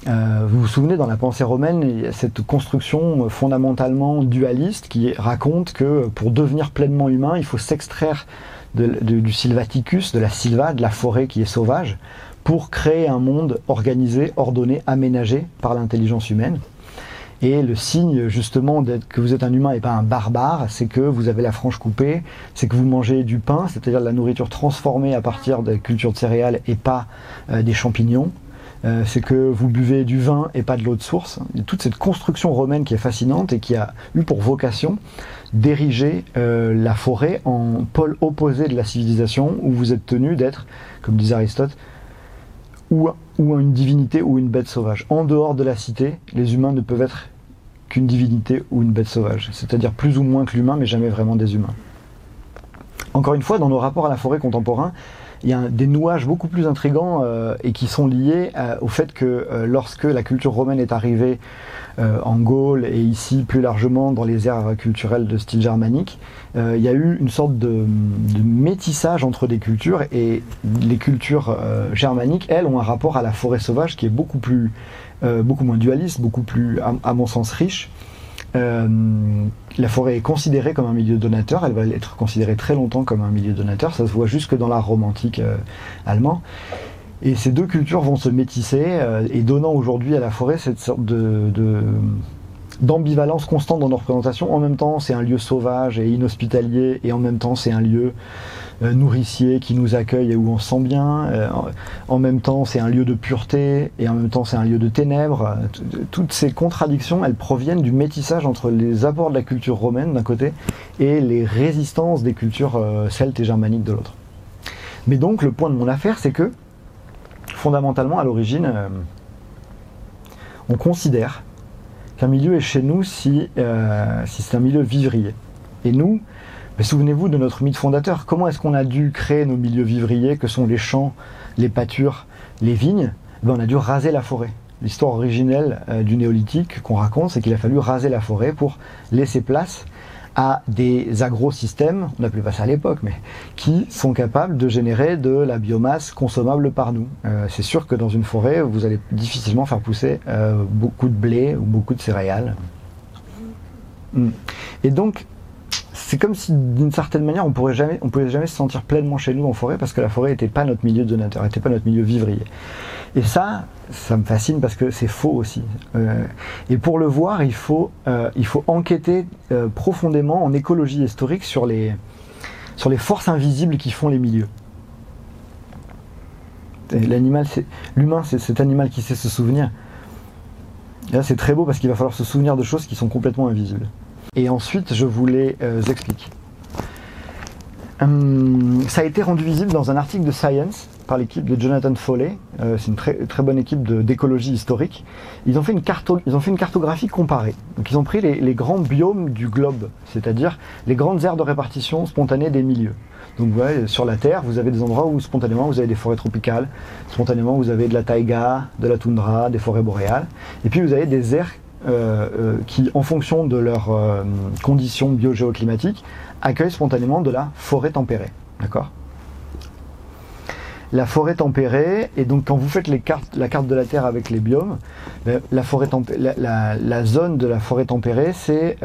Euh, vous vous souvenez, dans la pensée romaine, il y a cette construction fondamentalement dualiste qui raconte que pour devenir pleinement humain, il faut s'extraire du sylvaticus, de la sylva, de la forêt qui est sauvage, pour créer un monde organisé, ordonné, aménagé par l'intelligence humaine. Et le signe justement que vous êtes un humain et pas un barbare, c'est que vous avez la frange coupée, c'est que vous mangez du pain, c'est-à-dire de la nourriture transformée à partir de la culture de céréales et pas euh, des champignons. Euh, c'est que vous buvez du vin et pas de l'eau de source. toute cette construction romaine qui est fascinante et qui a eu pour vocation d'ériger euh, la forêt en pôle opposé de la civilisation, où vous êtes tenu d'être, comme disait Aristote, ou, ou une divinité ou une bête sauvage. En dehors de la cité, les humains ne peuvent être qu'une divinité ou une bête sauvage, c'est-à-dire plus ou moins que l'humain, mais jamais vraiment des humains. Encore une fois, dans nos rapports à la forêt contemporains, il y a des nouages beaucoup plus intrigants euh, et qui sont liés euh, au fait que lorsque la culture romaine est arrivée euh, en Gaule et ici plus largement dans les aires culturelles de style germanique, euh, il y a eu une sorte de, métissage entre des cultures et les cultures euh, germaniques, elles, ont un rapport à la forêt sauvage qui est beaucoup plus, beaucoup moins dualiste, beaucoup plus, à, mon sens, riche. La forêt est considérée comme un milieu donateur, elle va être considérée très longtemps comme un milieu donateur, ça se voit jusque dans l'art romantique allemand. Et ces deux cultures vont se métisser euh, et donnant aujourd'hui à la forêt cette sorte de, d'ambivalence constante dans nos représentations. En même temps, c'est un lieu sauvage et inhospitalier, et en même temps, c'est un lieu euh, nourricier qui nous accueille et où on se sent bien. Euh, en même temps, c'est un lieu de pureté, et en même temps, c'est un lieu de ténèbres. Toutes ces contradictions, elles proviennent du métissage entre les apports de la culture romaine d'un côté et les résistances des cultures celtes et germaniques de l'autre. Mais donc, le point de mon affaire, c'est que fondamentalement, à l'origine, euh, on considère qu'un milieu est chez nous euh, si c'est un milieu vivrier. Et nous, souvenez-vous de notre mythe fondateur. Comment est-ce qu'on a dû créer nos milieux vivriers, que sont les champs, les pâtures, les vignes? Ben, On a dû raser la forêt. L'histoire originelle euh, du néolithique qu'on raconte, c'est qu'il a fallu raser la forêt pour laisser place à des agrosystèmes, on n'appelait pas ça à l'époque, mais qui sont capables de générer de la biomasse consommable par nous. Euh, c'est sûr que dans une forêt, vous allez difficilement faire pousser euh, beaucoup de blé ou beaucoup de céréales. Mm. Et donc, c'est comme si d'une certaine manière on pourrait jamais, pouvait jamais se sentir pleinement chez nous en forêt parce que la forêt n'était pas notre milieu donateur, n'était pas notre milieu vivrier. Et ça, ça me fascine parce que c'est faux aussi. Euh, et pour le voir, il faut, euh, enquêter euh, profondément en écologie historique sur les, forces invisibles qui font les milieux. L'animal, l'humain, c'est cet animal qui sait se souvenir. Et là, c'est très beau parce qu'il va falloir se souvenir de choses qui sont complètement invisibles. Et ensuite, je vous les euh, explique. Hum, ça a été rendu visible dans un article de Science par l'équipe de Jonathan Foley. Euh, c'est une très, très bonne équipe d'écologie historique. Ils ont, fait une cartographie comparée. Donc ils ont pris les, grands biomes du globe, c'est-à-dire les grandes aires de répartition spontanée des milieux. Donc voyez, sur la Terre, vous avez des endroits où spontanément vous avez des forêts tropicales, spontanément vous avez de la taïga, de la toundra, des forêts boréales, et puis vous avez des aires qui, en fonction de leurs euh, conditions biogéoclimatiques, accueillent spontanément de la forêt tempérée. D'accord? La forêt tempérée, et donc quand vous faites la carte de la Terre avec les biomes, ben, la, forêt la, zone de la forêt tempérée, c'est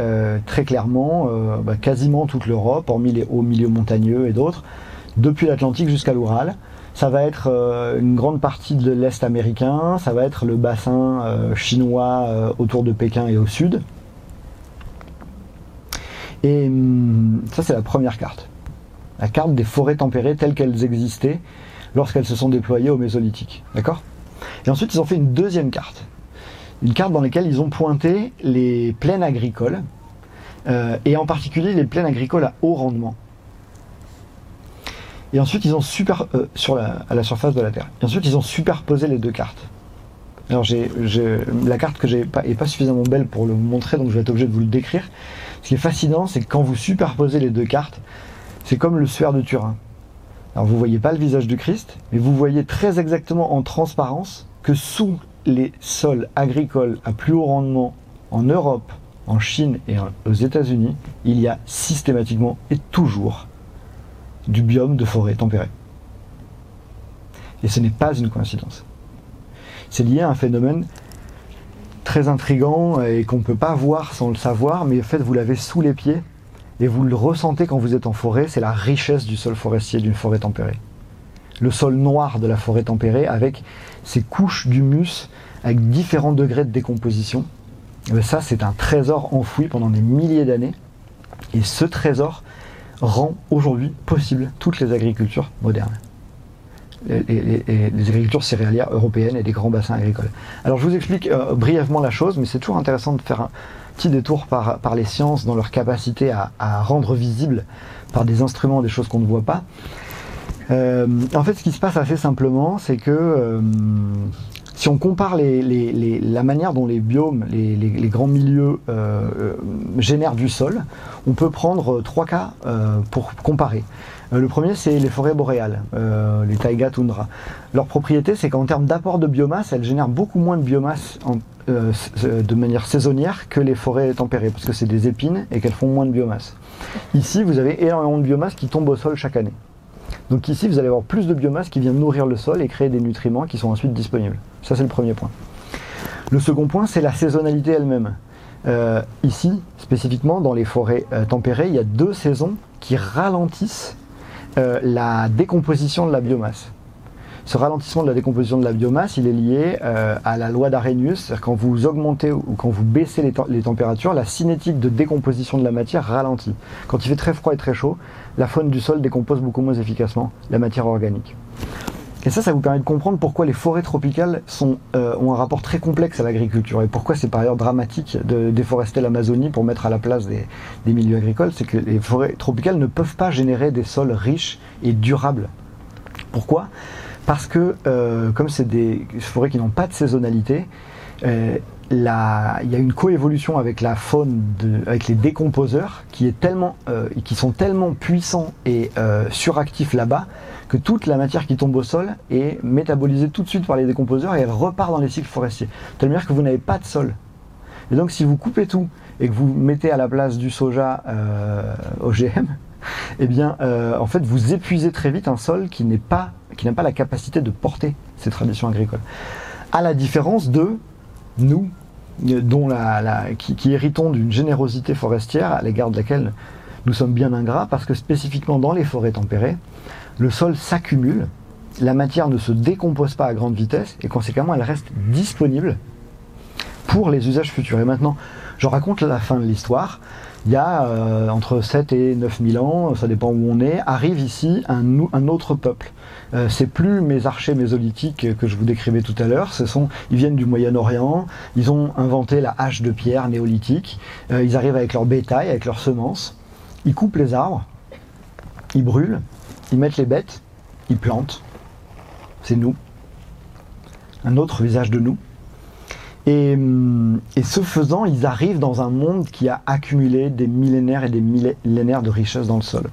très clairement ben, quasiment toute l'Europe, hormis les hauts milieux montagneux et d'autres, depuis l'Atlantique jusqu'à l'Oural ça va être euh, une grande partie de l'Est américain, ça va être le bassin euh, chinois euh, autour de Pékin et au sud. Et hum, ça, c'est la première carte. La carte des forêts tempérées telles qu'elles existaient lorsqu'elles se sont déployées au Mésolithique. D'accord? Et ensuite, ils ont fait une deuxième carte. Une carte dans laquelle ils ont pointé les plaines agricoles, et en particulier les plaines agricoles à haut rendement. Et ensuite, ils ont super euh, à la surface de la Terre. Et ensuite, ils ont superposé les deux cartes. Alors, la carte que j'ai pas est pas suffisamment belle pour le montrer, donc je vais être obligé de vous le décrire. Ce qui est fascinant, c'est que quand vous superposez les deux cartes, c'est comme le suaire de Turin. Alors, vous voyez pas le visage du Christ, mais vous voyez très exactement en transparence que sous les sols agricoles à plus haut rendement en Europe, en Chine et aux États-Unis, il y a systématiquement et toujours du biome de forêt tempérée. Et ce n'est pas une coïncidence. C'est lié à un phénomène très intrigant et qu'on ne peut pas voir sans le savoir, mais en fait vous l'avez sous les pieds et vous le ressentez quand vous êtes en forêt, c'est la richesse du sol forestier d'une forêt tempérée. Le sol noir de la forêt tempérée avec ses couches d'humus avec différents degrés de décomposition. Eh ça, c'est un trésor enfoui pendant des milliers d'années. Et ce trésor, rend aujourd'hui possible toutes les agricultures modernes. Les, agricultures céréalières européennes et des grands bassins agricoles. Alors je vous explique euh, brièvement la chose, mais c'est toujours intéressant de faire un petit détour par, les sciences dans leur capacité à, rendre visible par des instruments des choses qu'on ne voit pas. Euh, en fait, ce qui se passe assez simplement, c'est que euh, si on compare la manière dont les biomes, les, grands milieux euh, euh, génèrent du sol, on peut prendre trois cas euh, pour comparer. le premier, c'est les forêts boréales, les taïga toundra. Leur propriété, c'est qu'en termes d'apport de biomasse, elles génèrent beaucoup moins de biomasse de manière saisonnière que les forêts tempérées, parce que c'est des épines et qu'elles font moins de biomasse. Ici, vous avez énormément de biomasse qui tombe au sol chaque année. Donc ici, vous allez avoir plus de biomasse qui vient nourrir le sol et créer des nutriments qui sont ensuite disponibles. Ça, c'est le premier point. Le second point, c'est la saisonnalité elle-même. Euh, ici, spécifiquement dans les forêts euh, tempérées, il y a deux saisons qui ralentissent euh, la décomposition de la biomasse. Ce ralentissement de la décomposition de la biomasse, il est lié à la loi d'Arrhenius, c'est-à-dire quand vous augmentez ou quand vous baissez les, températures, la cinétique de décomposition de la matière ralentit. Quand il fait très froid et très chaud, la faune du sol décompose beaucoup moins efficacement la matière organique. Et ça, ça vous permet de comprendre pourquoi les forêts tropicales euh, ont un rapport très complexe à l'agriculture et pourquoi c'est par ailleurs dramatique de déforester l'Amazonie pour mettre à la place des, milieux agricoles. C'est que les forêts tropicales ne peuvent pas générer des sols riches et durables. Pourquoi? Parce que, euh, comme c'est des forêts qui n'ont pas de saisonnalité, euh, il y a une coévolution avec la faune, avec les décomposeurs, qui, est tellement, euh, qui sont tellement puissants et suractifs là-bas que toute la matière qui tombe au sol est métabolisée tout de suite par les décomposeurs et elle repart dans les cycles forestiers. Telle manière que vous n'avez pas de sol. Et donc si vous coupez tout et que vous mettez à la place du soja OGM, eh bien, euh, en fait, vous épuisez très vite un sol qui n'est pas, qui n'a pas la capacité de porter ces traditions agricoles. À la différence de nous, euh, qui, qui héritons d'une générosité forestière à l'égard de laquelle nous sommes bien ingrats, parce que spécifiquement dans les forêts tempérées, le sol s'accumule, la matière ne se décompose pas à grande vitesse, et conséquemment, elle reste disponible pour les usages futurs. Et maintenant, je raconte la fin de l'histoire. Il y a euh, entre 7 et 9 000 ans, ça dépend où on est, arrive ici un autre peuple. Euh, c'est plus mes archers mésolithiques que je vous décrivais tout à l'heure. Ce sont, ils viennent du Moyen-Orient. Ils ont inventé la hache de pierre néolithique. Euh, ils arrivent avec leur bétail, avec leurs semences. Ils coupent les arbres. Ils brûlent. Ils mettent les bêtes. Ils plantent. C'est nous. Un autre visage de nous. Et, hum, et ce faisant, ils arrivent dans un monde qui a accumulé des millénaires et des millénaires de richesse dans le sol.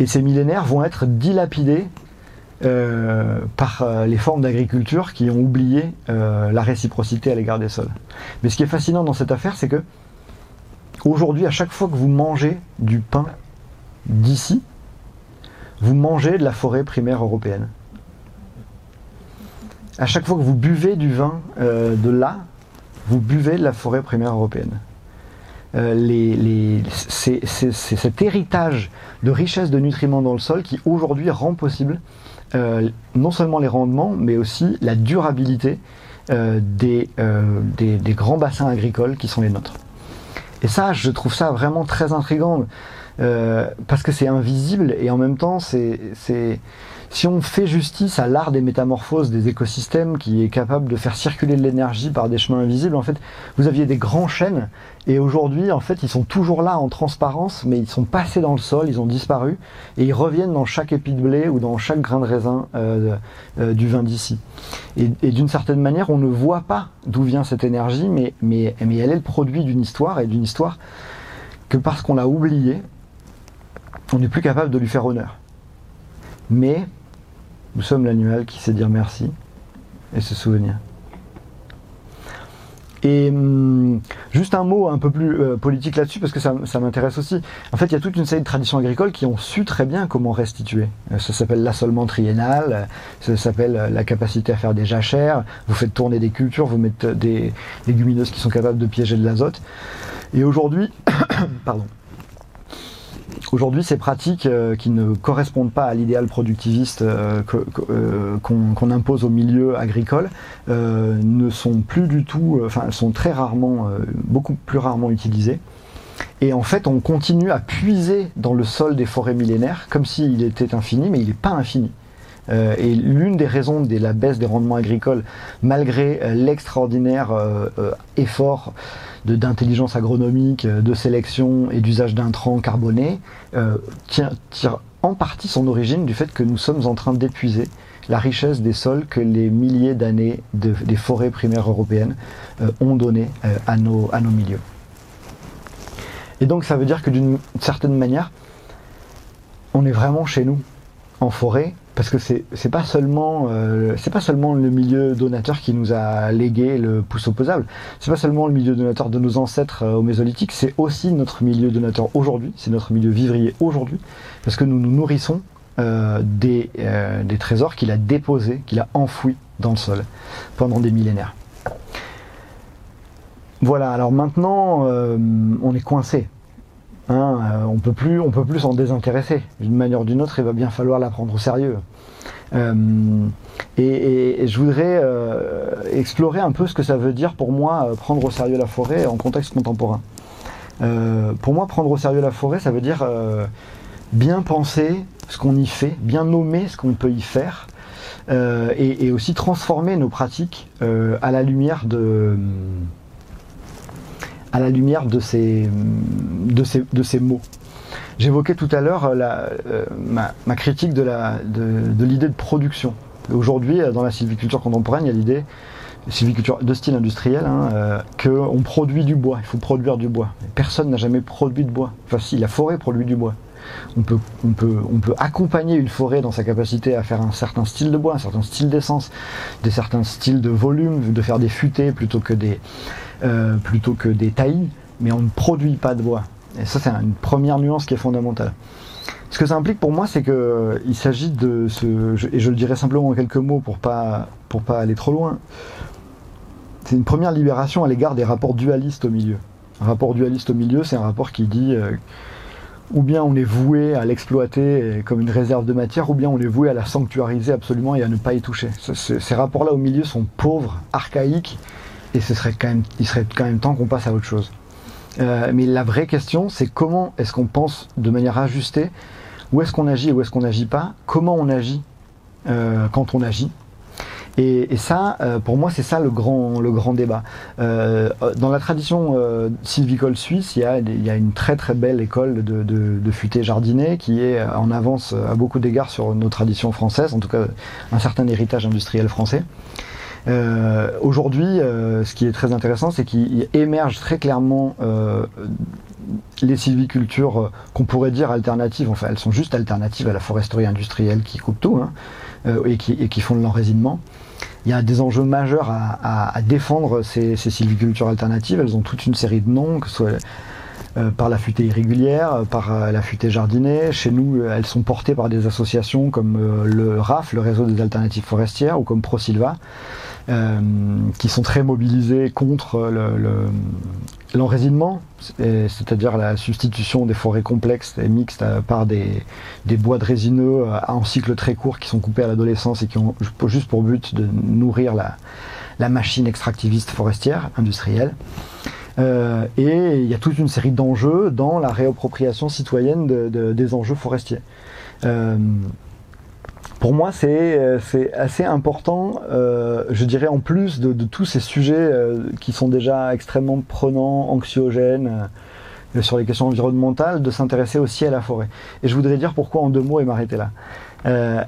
Et ces millénaires vont être dilapidés euh, par euh, les formes d'agriculture qui ont oublié euh, la réciprocité à l'égard des sols. Mais ce qui est fascinant dans cette affaire, c'est que aujourd'hui, à chaque fois que vous mangez du pain d'ici, vous mangez de la forêt primaire européenne à chaque fois que vous buvez du vin euh, de là, vous buvez de la forêt primaire européenne. Euh, c'est cet héritage de richesse de nutriments dans le sol qui aujourd'hui rend possible euh, non seulement les rendements, mais aussi la durabilité des, des, des grands bassins agricoles qui sont les nôtres. Et ça, je trouve ça vraiment très intrigant euh, parce que c'est invisible et en même temps, c'est si on fait justice à l'art des métamorphoses des écosystèmes qui est capable de faire circuler de l'énergie par des chemins invisibles, en fait, vous aviez des grands chênes et aujourd'hui, en fait, ils sont toujours là en transparence, mais ils sont passés dans le sol, ils ont disparu et ils reviennent dans chaque épi de blé ou dans chaque grain de raisin euh, euh, du vin d'ici. Et, et d'une certaine manière, on ne voit pas d'où vient cette énergie, mais, mais, mais elle est le produit d'une histoire et d'une histoire que parce qu'on l'a oubliée, on n'est plus capable de lui faire honneur. Mais nous sommes l'animal qui sait dire merci et se souvenir. Et hum, juste un mot un peu plus euh, politique là-dessus, parce que ça, m'intéresse aussi. En fait, il y a toute une série de traditions agricoles qui ont su très bien comment restituer. Euh, ça s'appelle l'assolement triennal, euh, ça s'appelle la capacité à faire des jachères. Vous faites tourner des cultures, vous mettez des légumineuses qui sont capables de piéger de l'azote. Et aujourd'hui, pardon. Aujourd'hui, ces pratiques euh, qui ne correspondent pas à l'idéal productiviste euh, euh, qu'on impose au milieu agricole euh, ne sont plus du tout, euh, enfin, sont très rarement, beaucoup plus rarement utilisées. Et en fait, on continue à puiser dans le sol des forêts millénaires comme s'il était infini, mais il n'est pas infini. Euh, et l'une des raisons de la baisse des rendements agricoles, malgré euh, l'extraordinaire euh, effort d'intelligence agronomique, euh, de sélection et d'usage d'intrants carbonés, euh, tire en partie son origine du fait que nous sommes en train d'épuiser la richesse des sols que les milliers d'années de- des forêts primaires européennes euh, ont donné euh, à nos milieux. Et donc ça veut dire que d'une certaine manière, on est vraiment chez nous, en forêt, parce que c'est pas seulement euh, c'est pas seulement le milieu donateur qui nous a légué le pouce opposable, c'est pas seulement le milieu donateur de nos ancêtres euh, au Mésolithique, c'est aussi notre milieu donateur aujourd'hui, c'est notre milieu vivrier aujourd'hui, parce que nous nous nourrissons euh, des, des trésors qu'il a déposés, qu'il a enfouis dans le sol pendant des millénaires. Voilà, alors maintenant on est coincé. Hein, euh, on peut plus, on peut plus s'en désintéresser. D'une manière ou d'une autre, il va bien falloir la prendre au sérieux. Euh, et, je voudrais euh, explorer un peu ce que ça veut dire pour moi prendre au sérieux la forêt en contexte contemporain. Pour moi, prendre au sérieux la forêt, ça veut dire bien penser ce qu'on y fait, bien nommer ce qu'on peut y faire, et, aussi transformer nos pratiques à la lumière de à la lumière de ces, de ces, de ces mots. J'évoquais tout à l'heure la- euh, ma, critique de la- de, de l'idée de production. Aujourd'hui, euh, dans la sylviculture contemporaine, il y a l'idée de style industriel, hein, euh, qu'on produit du bois. Il faut produire du bois. Personne n'a jamais produit de bois. Enfin, si, la forêt produit du bois. On peut, on, peut, on peut accompagner une forêt dans sa capacité à faire un certain style de bois, un certain style d'essence, des certains styles de volume, de faire des futaies plutôt que des, euh, plutôt que des taillis, mais on ne produit pas de bois. Et ça, c'est une première nuance qui est fondamentale. Ce que ça implique pour moi, c'est que il s'agit de ce, et je le dirai simplement en quelques mots pour pas pour pas aller trop loin. C'est une première libération à l'égard des rapports dualistes au milieu. Un rapport dualiste au milieu, c'est un rapport qui dit euh, ou bien on est voué à l'exploiter comme une réserve de matière, ou bien on est voué à la sanctuariser absolument et à ne pas y toucher. ces rapports-là au milieu sont pauvres, archaïques, et il serait quand même temps qu'on passe à autre chose. Euh, mais la vraie question, c'est comment est-ce qu'on pense de manière ajustée Où est-ce qu'on agit et où est-ce qu'on n'agit pas Comment on agit euh, quand on agit et, ça, euh, pour moi, c'est ça le grand, le grand débat. dans la tradition sylvicole suisse, il y, a, il y, a, une très très belle école de, de, de futé jardinet qui est en avance à beaucoup d'égards sur nos traditions françaises, en tout cas un certain héritage industriel français. Euh, aujourd'hui, euh, ce qui est très intéressant, c'est qu'il émerge très clairement euh, les sylvicultures qu'on pourrait dire alternatives. Enfin, elles sont juste alternatives à la foresterie industrielle qui coupe tout hein, et, qui, font de l'enraisinement. Il y a des enjeux majeurs à, défendre ces, sylvicultures alternatives. Elles ont toute une série de noms, que ce soit par la futée irrégulière, par la futée jardinée. Chez nous, elles sont portées par des associations comme le RAF, le réseau des alternatives forestières, ou comme ProSylva. Euh, qui sont très mobilisés contre le, c'est-à-dire la substitution des forêts complexes et mixtes par des, bois de résineux en cycle très court qui sont coupés à l'adolescence et qui ont juste pour but de nourrir la, machine extractiviste forestière, industrielle. Euh, et il y a toute une série d'enjeux dans la réappropriation citoyenne des enjeux forestiers. Euh, pour moi, c'est euh, assez important, euh, je dirais, en plus de, tous ces sujets euh, qui sont déjà extrêmement prenants, anxiogènes, sur les questions environnementales, de s'intéresser aussi à la forêt. Et je voudrais dire pourquoi en deux mots et m'arrêter là.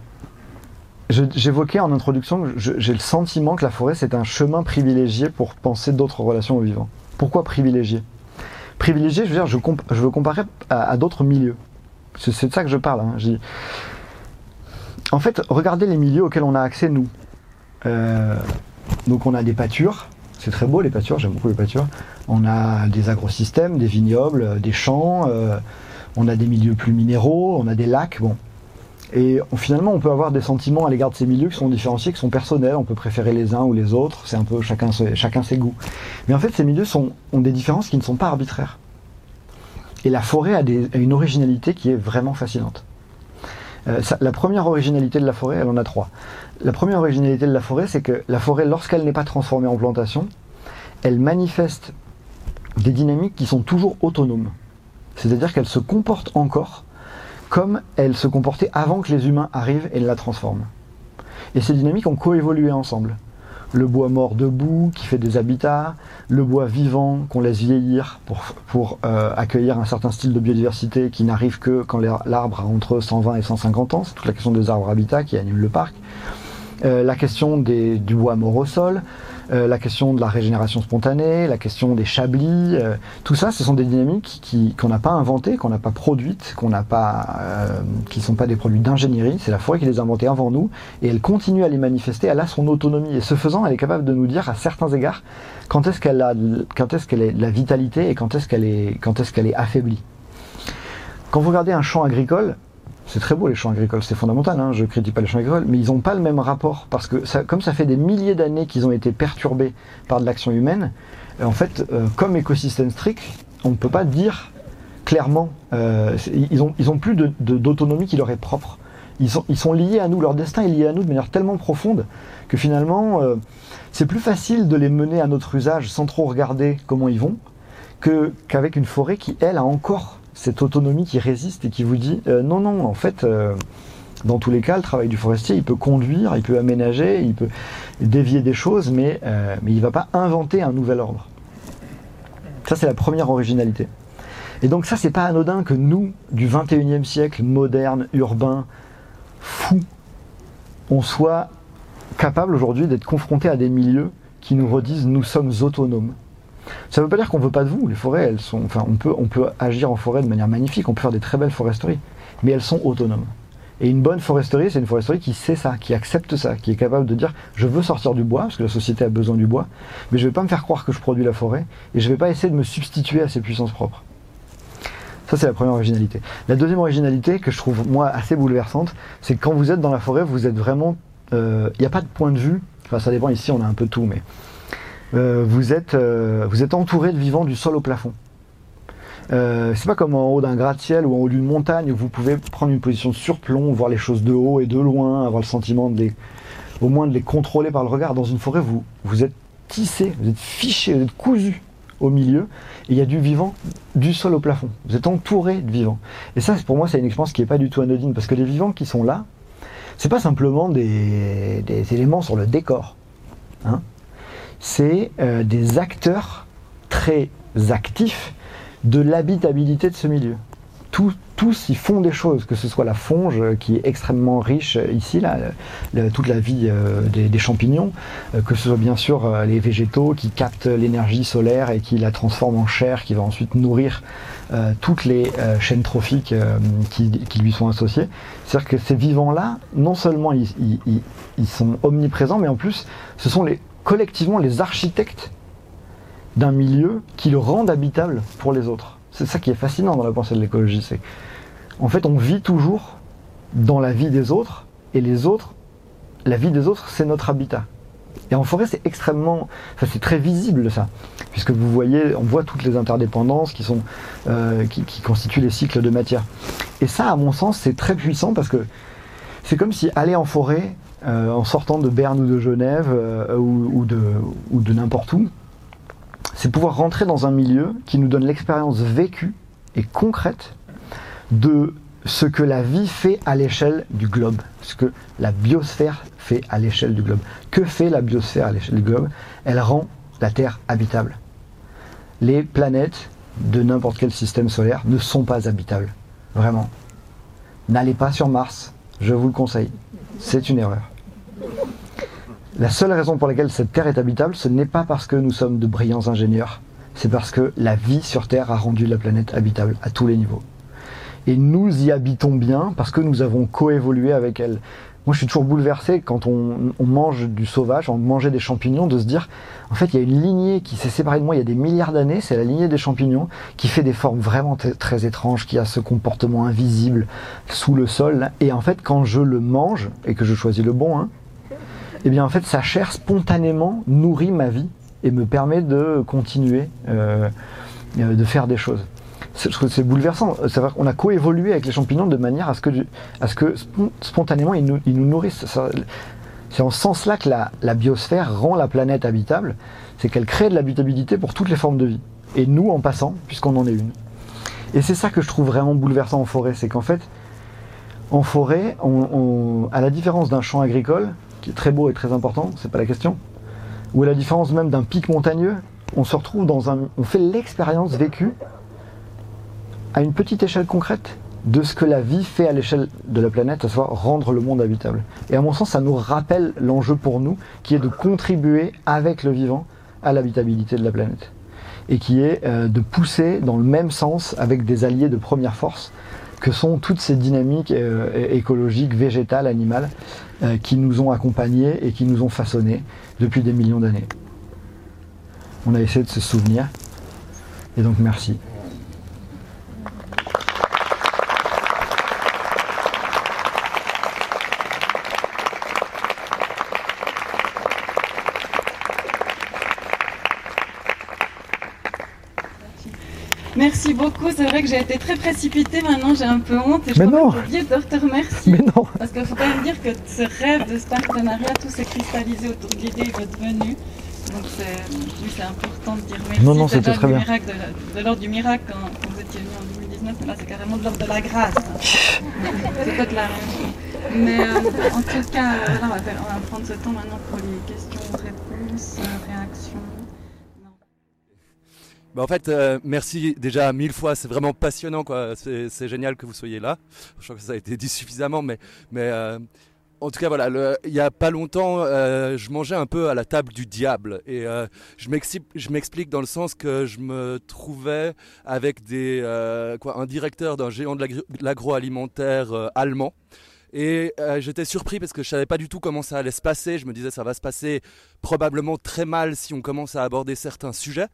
J'évoquais en introduction j'ai le sentiment que la forêt, c'est un chemin privilégié pour penser d'autres relations au vivant. Pourquoi privilégié? Privilégié, je veux dire, je, je veux comparer à, d'autres milieux. C'est de ça que je parle. Hein. En fait, regardez les milieux auxquels on a accès, nous. Euh, donc on a des pâtures, c'est très beau les pâtures, j'aime beaucoup les pâtures. On a des agrosystèmes, des vignobles, des champs, euh, on a des milieux plus minéraux, on a des lacs, bon. Et finalement, on peut avoir des sentiments à l'égard de ces milieux qui sont différenciés, qui sont personnels, on peut préférer les uns ou les autres, c'est un peu chacun, ses goûts. Mais en fait, ces milieux ont des différences qui ne sont pas arbitraires. Et la forêt a une originalité qui est vraiment fascinante. Euh, la première originalité de la forêt, elle en a trois. La première originalité de la forêt, c'est que la forêt, lorsqu'elle n'est pas transformée en plantation, elle manifeste des dynamiques qui sont toujours autonomes. C'est-à-dire qu'elle se comporte encore comme elle se comportait avant que les humains arrivent et la transforment. Et ces dynamiques ont coévolué ensemble le bois mort debout qui fait des habitats, le bois vivant qu'on laisse vieillir pour, pour euh, accueillir un certain style de biodiversité qui n'arrive que quand l'arbre a entre 120 et 150 ans. C'est toute la question des arbres habitats qui animent le parc. Euh, la question des, du bois mort au sol, euh, la question de la régénération spontanée, la question des chablis, euh, tout ça, ce sont des dynamiques qu'on n'a pas inventées, qu'on n'a pas produites, qu'on n'a pas, euh, qui ne sont pas des produits d'ingénierie. C'est la forêt qui les a inventées avant nous, et elle continue à les manifester. Elle a son autonomie, et ce faisant, elle est capable de nous dire à certains égards quand est-ce qu'elle a, est la vitalité et quand est-ce qu'elle est affaiblie. Quand vous regardez un champ agricole, c'est très beau les champs agricoles, c'est fondamental, hein, je critique pas les champs agricoles, mais ils n'ont pas le même rapport, parce que comme ça fait des milliers d'années qu'ils ont été perturbés par de l'action humaine, euh, en fait, euh, comme écosystème strict, on ne peut pas dire clairement, euh, ils, ont, ils ont plus d'autonomie qui leur est propre. Ils sont, ils sont liés à nous, leur destin est lié à nous de manière tellement profonde que finalement, c'est plus facile de les mener à notre usage sans trop regarder comment ils vont, qu'avec une forêt qui, elle, a encore cette autonomie qui résiste et qui vous dit euh, non, non, en fait, euh, dans tous les cas, le travail du forestier, il peut conduire, il peut aménager, il peut dévier des choses, mais, euh, il ne va pas inventer un nouvel ordre. Ça, c'est la première originalité. Et donc ça, c'est pas anodin que nous, du 21e siècle, moderne, urbain, fou, on soit capable aujourd'hui d'être confronté à des milieux qui nous redisent nous sommes autonomes. Ça ne veut pas dire qu'on ne veut pas de vous. Les forêts, elles sont, enfin, on peut, on peut agir en forêt de manière magnifique, on peut faire des très belles foresteries, mais elles sont autonomes. Et une bonne foresterie, c'est une foresterie qui sait ça, qui accepte ça, qui est capable de dire je veux sortir du bois, parce que la société a besoin du bois, mais je ne vais pas me faire croire que je produis la forêt, et je ne vais pas essayer de me substituer à ses puissances propres. Ça, c'est la première originalité. La deuxième originalité, que je trouve moi assez bouleversante, c'est que quand vous êtes dans la forêt, vous êtes vraiment. Euh, il n'y a pas de point de vue, enfin ça dépend, ici on a un peu tout, mais euh, vous, êtes, euh, vous êtes entouré de vivants du sol au plafond. Euh, c'est pas comme en haut d'un gratte-ciel ou en haut d'une montagne où vous pouvez prendre une position de surplomb, voir les choses de haut et de loin, avoir le sentiment de les, au moins de les contrôler par le regard. Dans une forêt, vous, vous êtes tissé, vous êtes fiché, vous êtes cousu au milieu, et il y a du vivant du sol au plafond. Vous êtes entouré de vivants. Et ça, pour moi, c'est une expérience qui n'est pas du tout anodine, parce que les vivants qui sont là, c'est pas simplement des, éléments sur le décor. Hein c'est euh, des acteurs très actifs de l'habitabilité de ce milieu. tous y font des choses, que ce soit la fonge euh, qui est extrêmement riche euh, ici, là, toute la vie des, champignons, que ce soit bien sûr les végétaux qui captent l'énergie solaire et qui la transforment en chair, qui va ensuite nourrir toutes les chaînes trophiques qui, lui sont associées. C'est-à-dire que ces vivants-là, non seulement ils, sont omniprésents, mais en plus, ce sont les, collectivement les architectes d'un milieu qui le rende habitable pour les autres. C'est ça qui est fascinant dans la pensée de l'écologie, en fait on vit toujours dans la vie des autres et les autres, la vie des autres c'est notre habitat. Et en forêt c'est extrêmement, enfin c'est très visible ça, puisque vous voyez, on voit toutes les interdépendances qui sont, euh, qui, constituent les cycles de matière. Et ça, à mon sens, c'est très puissant parce que c'est comme si aller en forêt, euh, en sortant de Berne ou de Genève euh, ou, de, ou de n'importe où, c'est pouvoir rentrer dans un milieu qui nous donne l'expérience vécue et concrète de ce que la vie fait à l'échelle du globe, ce que la biosphère fait à l'échelle du globe. Que fait la biosphère à l'échelle du globe? Elle rend la Terre habitable. Les planètes de n'importe quel système solaire ne sont pas habitables. Vraiment. N'allez pas sur Mars, je vous le conseille. C'est une erreur. La seule raison pour laquelle cette Terre est habitable, ce n'est pas parce que nous sommes de brillants ingénieurs, c'est parce que la vie sur Terre a rendu la planète habitable à tous les niveaux. Et nous y habitons bien parce que nous avons coévolué avec elle. Moi, je suis toujours bouleversé quand on, mange du sauvage, on mangeait des champignons, de se dire, en fait, il y a une lignée qui s'est séparée de moi il y a des milliards d'années, c'est la lignée des champignons, qui fait des formes vraiment très étranges, qui a ce comportement invisible sous le sol. Et en fait, quand je le mange, et que je choisis le bon, hein, eh bien en fait sa chair spontanément nourrit ma vie et me permet de continuer euh, euh, de faire des choses. C'est bouleversant. Vrai qu'on a coévolué avec les champignons de manière à ce que, à ce que spontanément ils nous, nourrissent. C'est en ce sens-là que la, la, biosphère rend la planète habitable. C'est qu'elle crée de l'habitabilité pour toutes les formes de vie. Et nous, en passant, puisqu'on en est une. Et c'est ça que je trouve vraiment bouleversant en forêt. C'est qu'en fait, en forêt, on, à la différence d'un champ agricole, qui est très beau et très important, c'est pas la question, ou à la différence même d'un pic montagneux, on se retrouve dans un. On fait l'expérience vécue à une petite échelle concrète de ce que la vie fait à l'échelle de la planète, à savoir rendre le monde habitable. Et à mon sens, ça nous rappelle l'enjeu pour nous, qui est de contribuer avec le vivant à l'habitabilité de la planète. Et qui est euh, de pousser dans le même sens avec des alliés de première force, que sont toutes ces dynamiques euh, écologiques, végétales, animales, euh, qui nous ont accompagnés et qui nous ont façonnés depuis des millions d'années. On a essayé de se souvenir. Et donc merci. Merci beaucoup. C'est vrai que j'ai été très précipitée. Maintenant, j'ai un peu honte. Et je Mais non. oublié de te remercier. Mais non. Parce qu'il faut quand même dire que ce rêve de ce partenariat, tout s'est cristallisé autour de l'idée de votre venue. Donc c'est important de dire merci. Non, non, c'était très bien. de, l'ordre du miracle quand, vous étiez venu en 2019, mais là c'est carrément de l'ordre de la grâce. c'est peut-être la. Mais euh, en tout cas, euh, on, va on va prendre ce temps maintenant pour les questions, réponses, euh, réactions. Bah en fait, euh, merci déjà mille fois. C'est vraiment passionnant, quoi. C'est génial que vous soyez là. Je crois que ça a été dit suffisamment, mais, mais euh, en tout cas, voilà, il y a pas longtemps, euh, je mangeais un peu à la table du diable. Et je m'explique dans le sens que je me trouvais avec des, quoi, un directeur d'un géant de l'agroalimentaire allemand. Et euh, j'étais surpris parce que je savais pas du tout comment ça allait se passer. Je me disais ça va se passer probablement très mal si on commence à aborder certains sujets.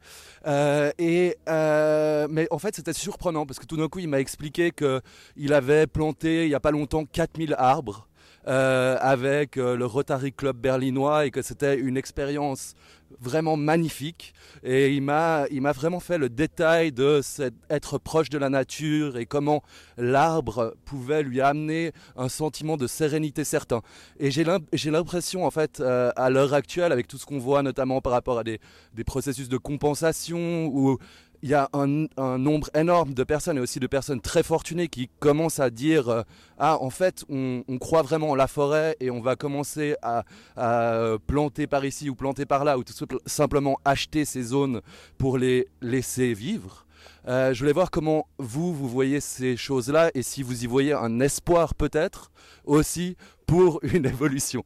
Euh, et euh, mais en fait c'était surprenant parce que tout d'un coup il m'a expliqué que il avait planté il y a pas longtemps 4000 arbres euh, avec euh, le Rotary Club berlinois et que c'était une expérience vraiment magnifique. Et il m'a il m'a vraiment fait le détail de cette- être proche de la nature et comment l'arbre pouvait lui amener un sentiment de sérénité certain. Et j'ai j'ai l'impression en fait euh, à l'heure actuelle avec tout ce qu'on voit notamment par rapport à des, des processus de compensation où il y a un, un nombre énorme de personnes et aussi de personnes très fortunées qui commencent à dire euh, ah en fait on, on croit vraiment en la forêt et on va commencer à, à planter par ici ou planter par là ou tout simple- simplement acheter ces zones pour les laisser vivre. Euh, je voulais voir comment vous vous voyez ces choses-là et si vous y voyez un espoir peut-être aussi pour une évolution.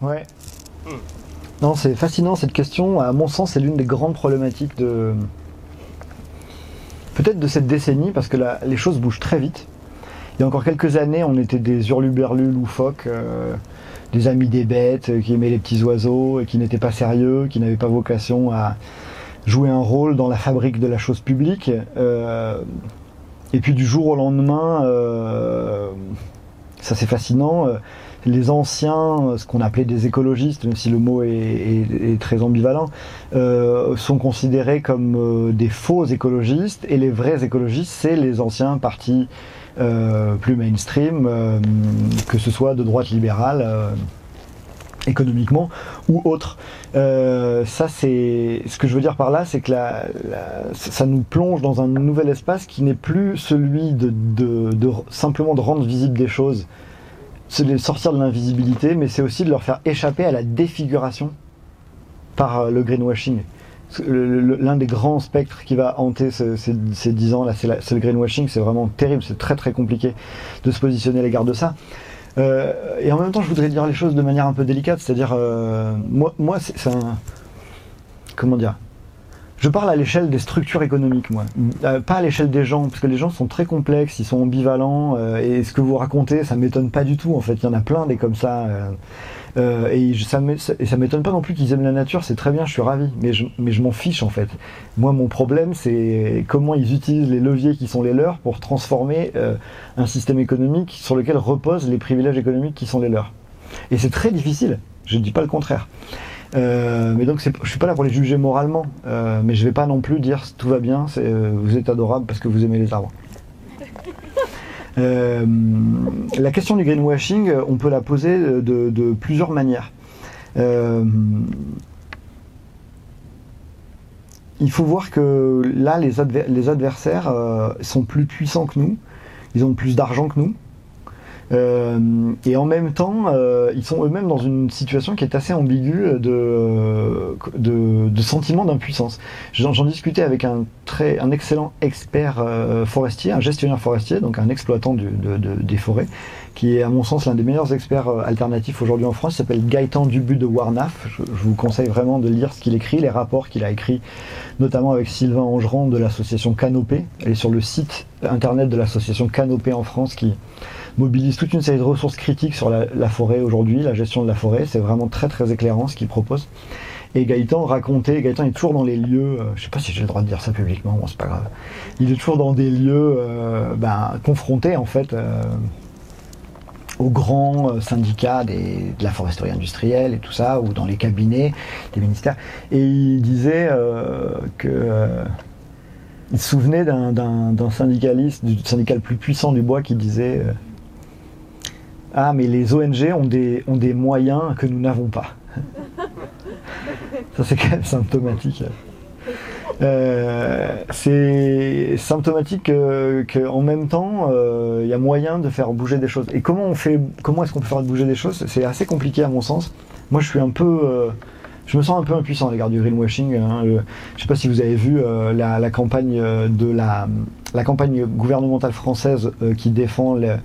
Ouais. Non, c'est fascinant cette question. À mon sens, c'est l'une des grandes problématiques de. Peut-être de cette décennie, parce que les choses bougent très vite. Il y a encore quelques années, on était des hurluberlus loufoques, euh, des amis des bêtes, euh, qui aimaient les petits oiseaux, et qui n'étaient pas sérieux, qui n'avaient pas vocation à jouer un rôle dans la fabrique de la chose publique. Euh, et puis du jour au lendemain, ça c'est fascinant. Euh, les anciens, ce qu'on appelait des écologistes, même si le mot est, très ambivalent, euh, sont considérés comme euh, des faux écologistes, et les vrais écologistes, c'est les anciens partis euh, plus mainstream, euh, que ce soit de droite libérale, euh, économiquement, ou autre. Euh, ça, c'est ce que je veux dire par là, c'est que ça nous plonge dans un nouvel espace qui n'est plus celui de simplement de rendre visible des choses c'est de les sortir de l'invisibilité, mais c'est aussi de leur faire échapper à la défiguration par euh, le greenwashing. L'un des grands spectres qui va hanter ce- ces, ces 10 ans là, c'est le greenwashing. C'est vraiment terrible, c'est très très compliqué de se positionner à l'égard de ça. Euh, et en même temps, je voudrais dire les choses de manière un peu délicate, c'est-à-dire, euh, moi, c'est un. Comment dire je parle à l'échelle des structures économiques, moi. Euh, pas à l'échelle des gens, parce que les gens sont très complexes, ils sont ambivalents, euh, et ce que vous racontez, ça m'étonne pas du tout, en fait. Il y en a plein des comme ça. euh, et ça m'étonne pas non plus qu'ils aiment la nature, c'est très bien, je suis ravi, mais je, m'en fiche, en fait. Moi, mon problème, c'est comment ils utilisent les leviers qui sont les leurs pour transformer un système économique sur lequel reposent les privilèges économiques qui sont les leurs. Et c'est très difficile, je ne dis pas le contraire. Euh, mais donc je suis pas là pour les juger moralement, euh, mais je vais pas non plus dire tout va bien, euh, vous êtes adorable parce que vous aimez les arbres. Euh, la question du greenwashing, on peut la poser de, de plusieurs manières. Euh, il faut voir que là, les, adver- les adversaires euh, sont plus puissants que nous, ils ont plus d'argent que nous. Euh, et en même temps, euh, ils sont eux-mêmes dans une situation qui est assez ambiguë de, de, de sentiment d'impuissance. J'en discutais avec un, très, un excellent expert euh, forestier, un gestionnaire forestier, donc un exploitant des forêts, qui est à mon sens l'un des meilleurs experts euh, alternatifs aujourd'hui en France, il s'appelle Gaëtan Dubu de Warnaf. Je, vous conseille vraiment de lire ce qu'il écrit, les rapports qu'il a écrits, notamment avec Sylvain Angerand de l'association Canopée. Elle est sur le site internet de l'association Canopée en France qui mobilise toute une série de ressources critiques sur la, forêt aujourd'hui, la gestion de la forêt. C'est vraiment très très éclairant ce qu'il propose. Et Gaëtan racontait, Gaëtan est toujours dans les lieux, euh, je sais pas si j'ai le droit de dire ça publiquement, bon c'est pas grave. Il est toujours dans des lieux euh, ben, confrontés en fait euh, aux grands euh, syndicats des- de la foresterie industrielle et tout ça, ou dans les cabinets des ministères. Et il disait que il se souvenait d'un- syndicaliste, du syndicat le plus puissant du bois qui disait Ah, mais les ONG ont des, ont des moyens que nous n'avons pas. Ça, c'est quand même symptomatique. Euh, c'est symptomatique que- qu'en même temps, euh, il y a moyen de faire bouger des choses. Et comment comment est-ce qu'on peut faire bouger des choses? C'est assez compliqué à mon sens. Moi, je suis un peu, euh, je me sens un peu impuissant à l'égard du greenwashing. hein. Je sais pas si vous avez vu euh, la, la campagne euh, de la, la campagne gouvernementale française euh, qui défend le-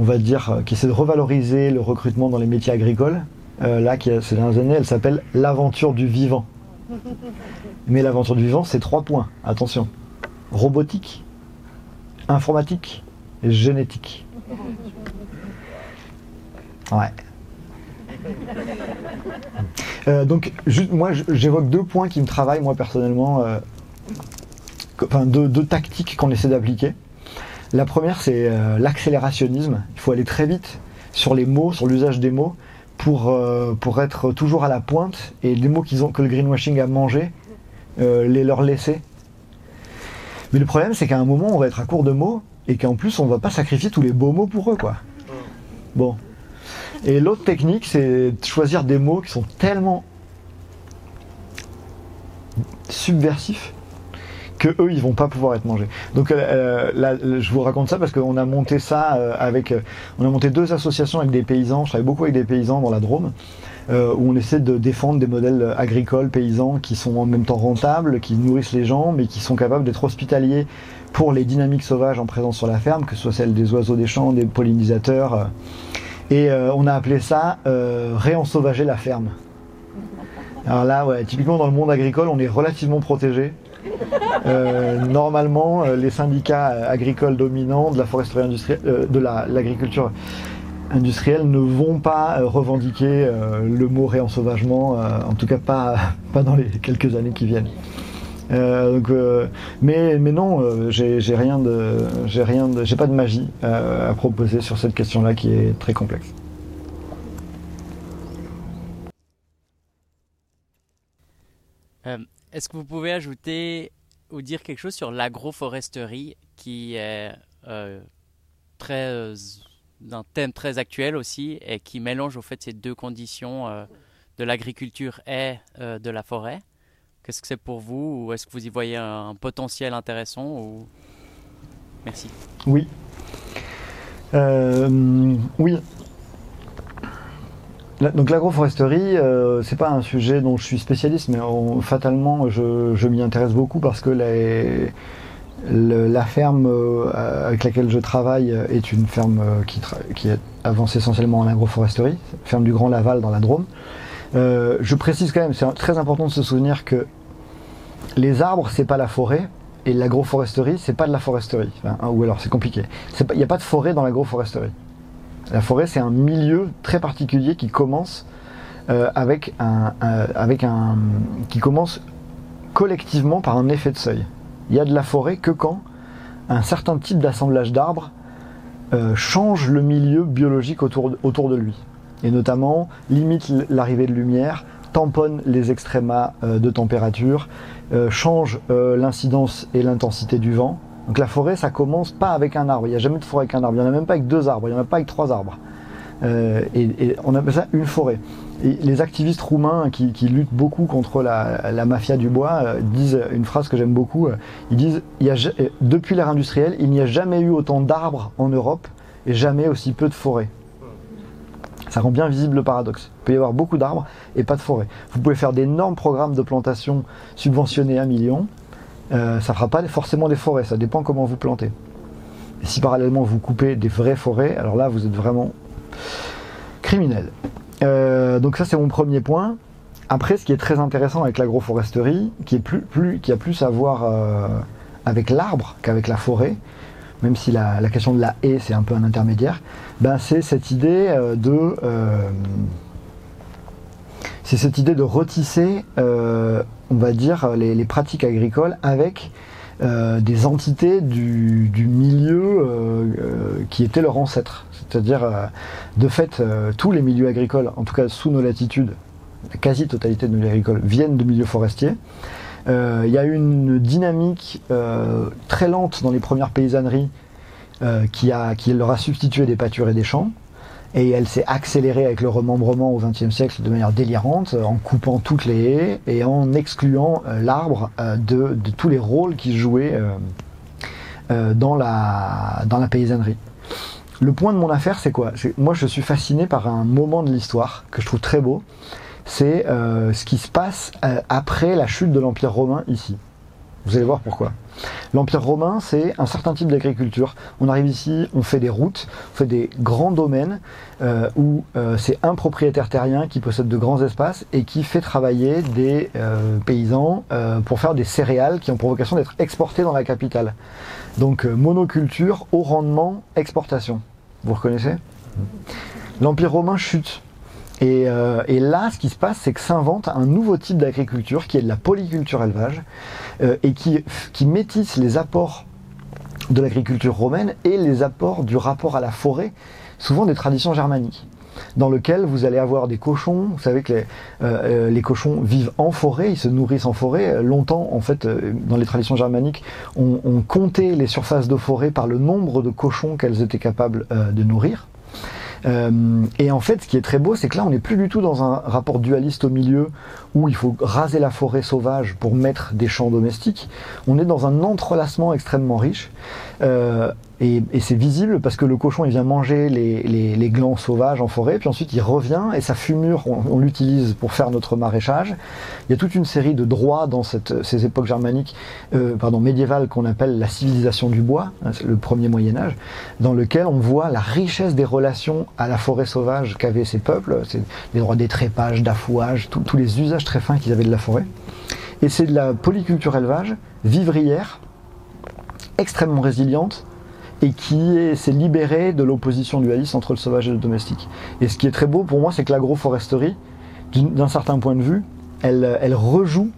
on va dire, qui essaie de revaloriser le recrutement dans les métiers agricoles. là, qui a, ces dernières années, elle s'appelle l'aventure du vivant. Mais l'aventure du vivant, c'est trois points. Attention. Robotique, informatique et génétique. Ouais. Euh, donc, moi, j'évoque deux points qui me travaillent, moi, personnellement. Euh, enfin, deux, tactiques qu'on essaie d'appliquer. La première, c'est euh, l'accélérationnisme. Il faut aller très vite sur les mots, sur l'usage des mots, pour, pour être toujours à la pointe. Et les mots qu'ils ont, que le greenwashing a mangé, les leur laisser. Mais le problème, c'est qu'à un moment, on va être à court de mots et qu'en plus, on va pas sacrifier tous les beaux mots pour eux, quoi. Bon, et l'autre technique, c'est de choisir des mots qui sont tellement subversifs que eux ils vont pas pouvoir être mangés. Donc euh, là, je vous raconte ça parce qu'on a monté ça euh, avec, euh, on a monté deux associations avec des paysans. Je travaille beaucoup avec des paysans dans la Drôme. où on essaie de défendre des modèles agricoles, paysans, qui sont en même temps rentables, qui nourrissent les gens, mais qui sont capables d'être hospitaliers pour les dynamiques sauvages en présence sur la ferme, que ce soit celles des oiseaux des champs, des pollinisateurs. Et euh, on a appelé ça euh, réensauvager la ferme. Alors là, typiquement dans le monde agricole, on est relativement protégé. Euh, normalement, les syndicats agricoles dominants de la foresterie industrielle, de l'agriculture industrielle ne vont pas revendiquer le mot réensauvagement, en tout cas pas, pas dans les quelques années qui viennent. Euh, euh, mais, mais non, euh, j'ai rien de, j'ai j'ai pas de magie à proposer sur cette question-là qui est très complexe. Est-ce que vous pouvez ajouter ou dire quelque chose sur l'agroforesterie qui est très d'un thème très actuel aussi et qui mélange au fait ces deux conditions de l'agriculture et de la forêt? Qu'est-ce que c'est pour vous Ou est-ce que vous y voyez un, potentiel intéressant. Merci. Oui. Euh, oui. Donc l'agroforesterie, euh, c'est pas un sujet dont je suis spécialiste, mais fatalement je, m'y intéresse beaucoup parce que la ferme euh, avec laquelle je travaille est une ferme qui, qui avance essentiellement en agroforesterie, ferme du Grand Laval dans la Drôme. Euh, je précise quand même, c'est très important de se souvenir que les arbres, c'est pas la forêt, et l'agroforesterie, c'est pas de la foresterie. ou alors c'est compliqué. Il n'y a pas de forêt dans l'agroforesterie. La forêt, c'est un milieu très particulier qui commence euh, un, qui commence collectivement par un effet de seuil. Il y a de la forêt que quand un certain type d'assemblage d'arbres euh, change le milieu biologique autour, autour de lui et notamment limite l'arrivée de lumière, tamponne les extrémas euh, de température, euh, change euh, l'incidence et l'intensité du vent. Donc la forêt, ça commence pas avec un arbre. Il n'y a jamais de forêt avec un arbre. Il n'y en a même pas avec deux arbres. Il n'y en a pas avec trois arbres. et, on appelle ça une forêt. Les activistes roumains qui, luttent beaucoup contre la, mafia du bois disent une phrase que j'aime beaucoup. Ils disent depuis l'ère industrielle, il n'y a jamais eu autant d'arbres en Europe et jamais aussi peu de forêts. Ça rend bien visible le paradoxe. Il peut y avoir beaucoup d'arbres et pas de forêt. Vous pouvez faire d'énormes programmes de plantation subventionnés à millions. Euh, ça ne fera pas forcément des forêts, ça dépend comment vous plantez. Et si parallèlement vous coupez des vraies forêts, alors là vous êtes vraiment criminel. Euh, donc ça c'est mon premier point. Après, ce qui est très intéressant avec l'agroforesterie, qui, a plus à voir euh, avec l'arbre qu'avec la forêt, même si la, question de la haie c'est un peu un intermédiaire, ben c'est cette idée de c'est cette idée de retisser, euh, on va dire, les, pratiques agricoles avec des entités du, milieu qui étaient leurs ancêtres. C'est-à-dire, de fait, tous les milieux agricoles, en tout cas sous nos latitudes, la quasi-totalité de nos milieux agricoles viennent de milieux forestiers. Euh, il y a une dynamique euh, très lente dans les premières paysanneries euh, qui, qui leur a substitué des pâtures et des champs. Et elle s'est accélérée avec le remembrement au XXe siècle de manière délirante, en coupant toutes les haies et en excluant l'arbre de, de, tous les rôles qu'il jouait dans, la, dans la paysannerie. Le point de mon affaire, c'est quoi? Moi, je suis fasciné par un moment de l'histoire que je trouve très beau c'est euh, ce qui se passe euh, après la chute de l'Empire romain ici. Vous allez voir pourquoi. L'Empire romain, c'est un certain type d'agriculture. On arrive ici, on fait des routes, on fait des grands domaines euh, où euh, c'est un propriétaire terrien qui possède de grands espaces et qui fait travailler des euh, paysans pour faire des céréales qui ont pour vocation d'être exportées dans la capitale. Donc monoculture, haut rendement, exportation. Vous reconnaissez? L'Empire romain chute. Et, et, là, ce qui se passe, c'est que s'invente un nouveau type d'agriculture qui est de la polyculture élevage, euh, et qui, qui métissent les apports de l'agriculture romaine et les apports du rapport à la forêt, souvent des traditions germaniques dans lequel vous allez avoir des cochons. Vous savez que les, euh, euh, cochons vivent en forêt, ils se nourrissent en forêt. Longtemps, en fait, dans les traditions germaniques, on, comptait les surfaces de forêt par le nombre de cochons qu'elles étaient capables de nourrir. Euh, et en fait, ce qui est très beau, c'est que là, on n'est plus du tout dans un rapport dualiste au milieu où il faut raser la forêt sauvage pour mettre des champs domestiques. On est dans un entrelacement extrêmement riche. Euh, et, c'est visible parce que le cochon il vient manger les, glands sauvages en forêt, puis ensuite il revient et sa fumure on, l'utilise pour faire notre maraîchage. Il y a toute une série de droits dans ces époques germaniques, euh, pardon médiévales qu'on appelle la civilisation du bois, hein, le premier Moyen Âge, dans lequel on voit la richesse des relations à la forêt sauvage qu'avaient ces peuples, les droits d'étrépage, d'affouage, tous les usages très fins qu'ils avaient de la forêt. Et c'est de la polyculture élevage vivrière, extrêmement résiliente, et qui s'est libéré de l'opposition dualiste entre le sauvage et le domestique. Et ce qui est très beau pour moi, c'est que l'agroforesterie, d'un certain point de vue, elle, rejoue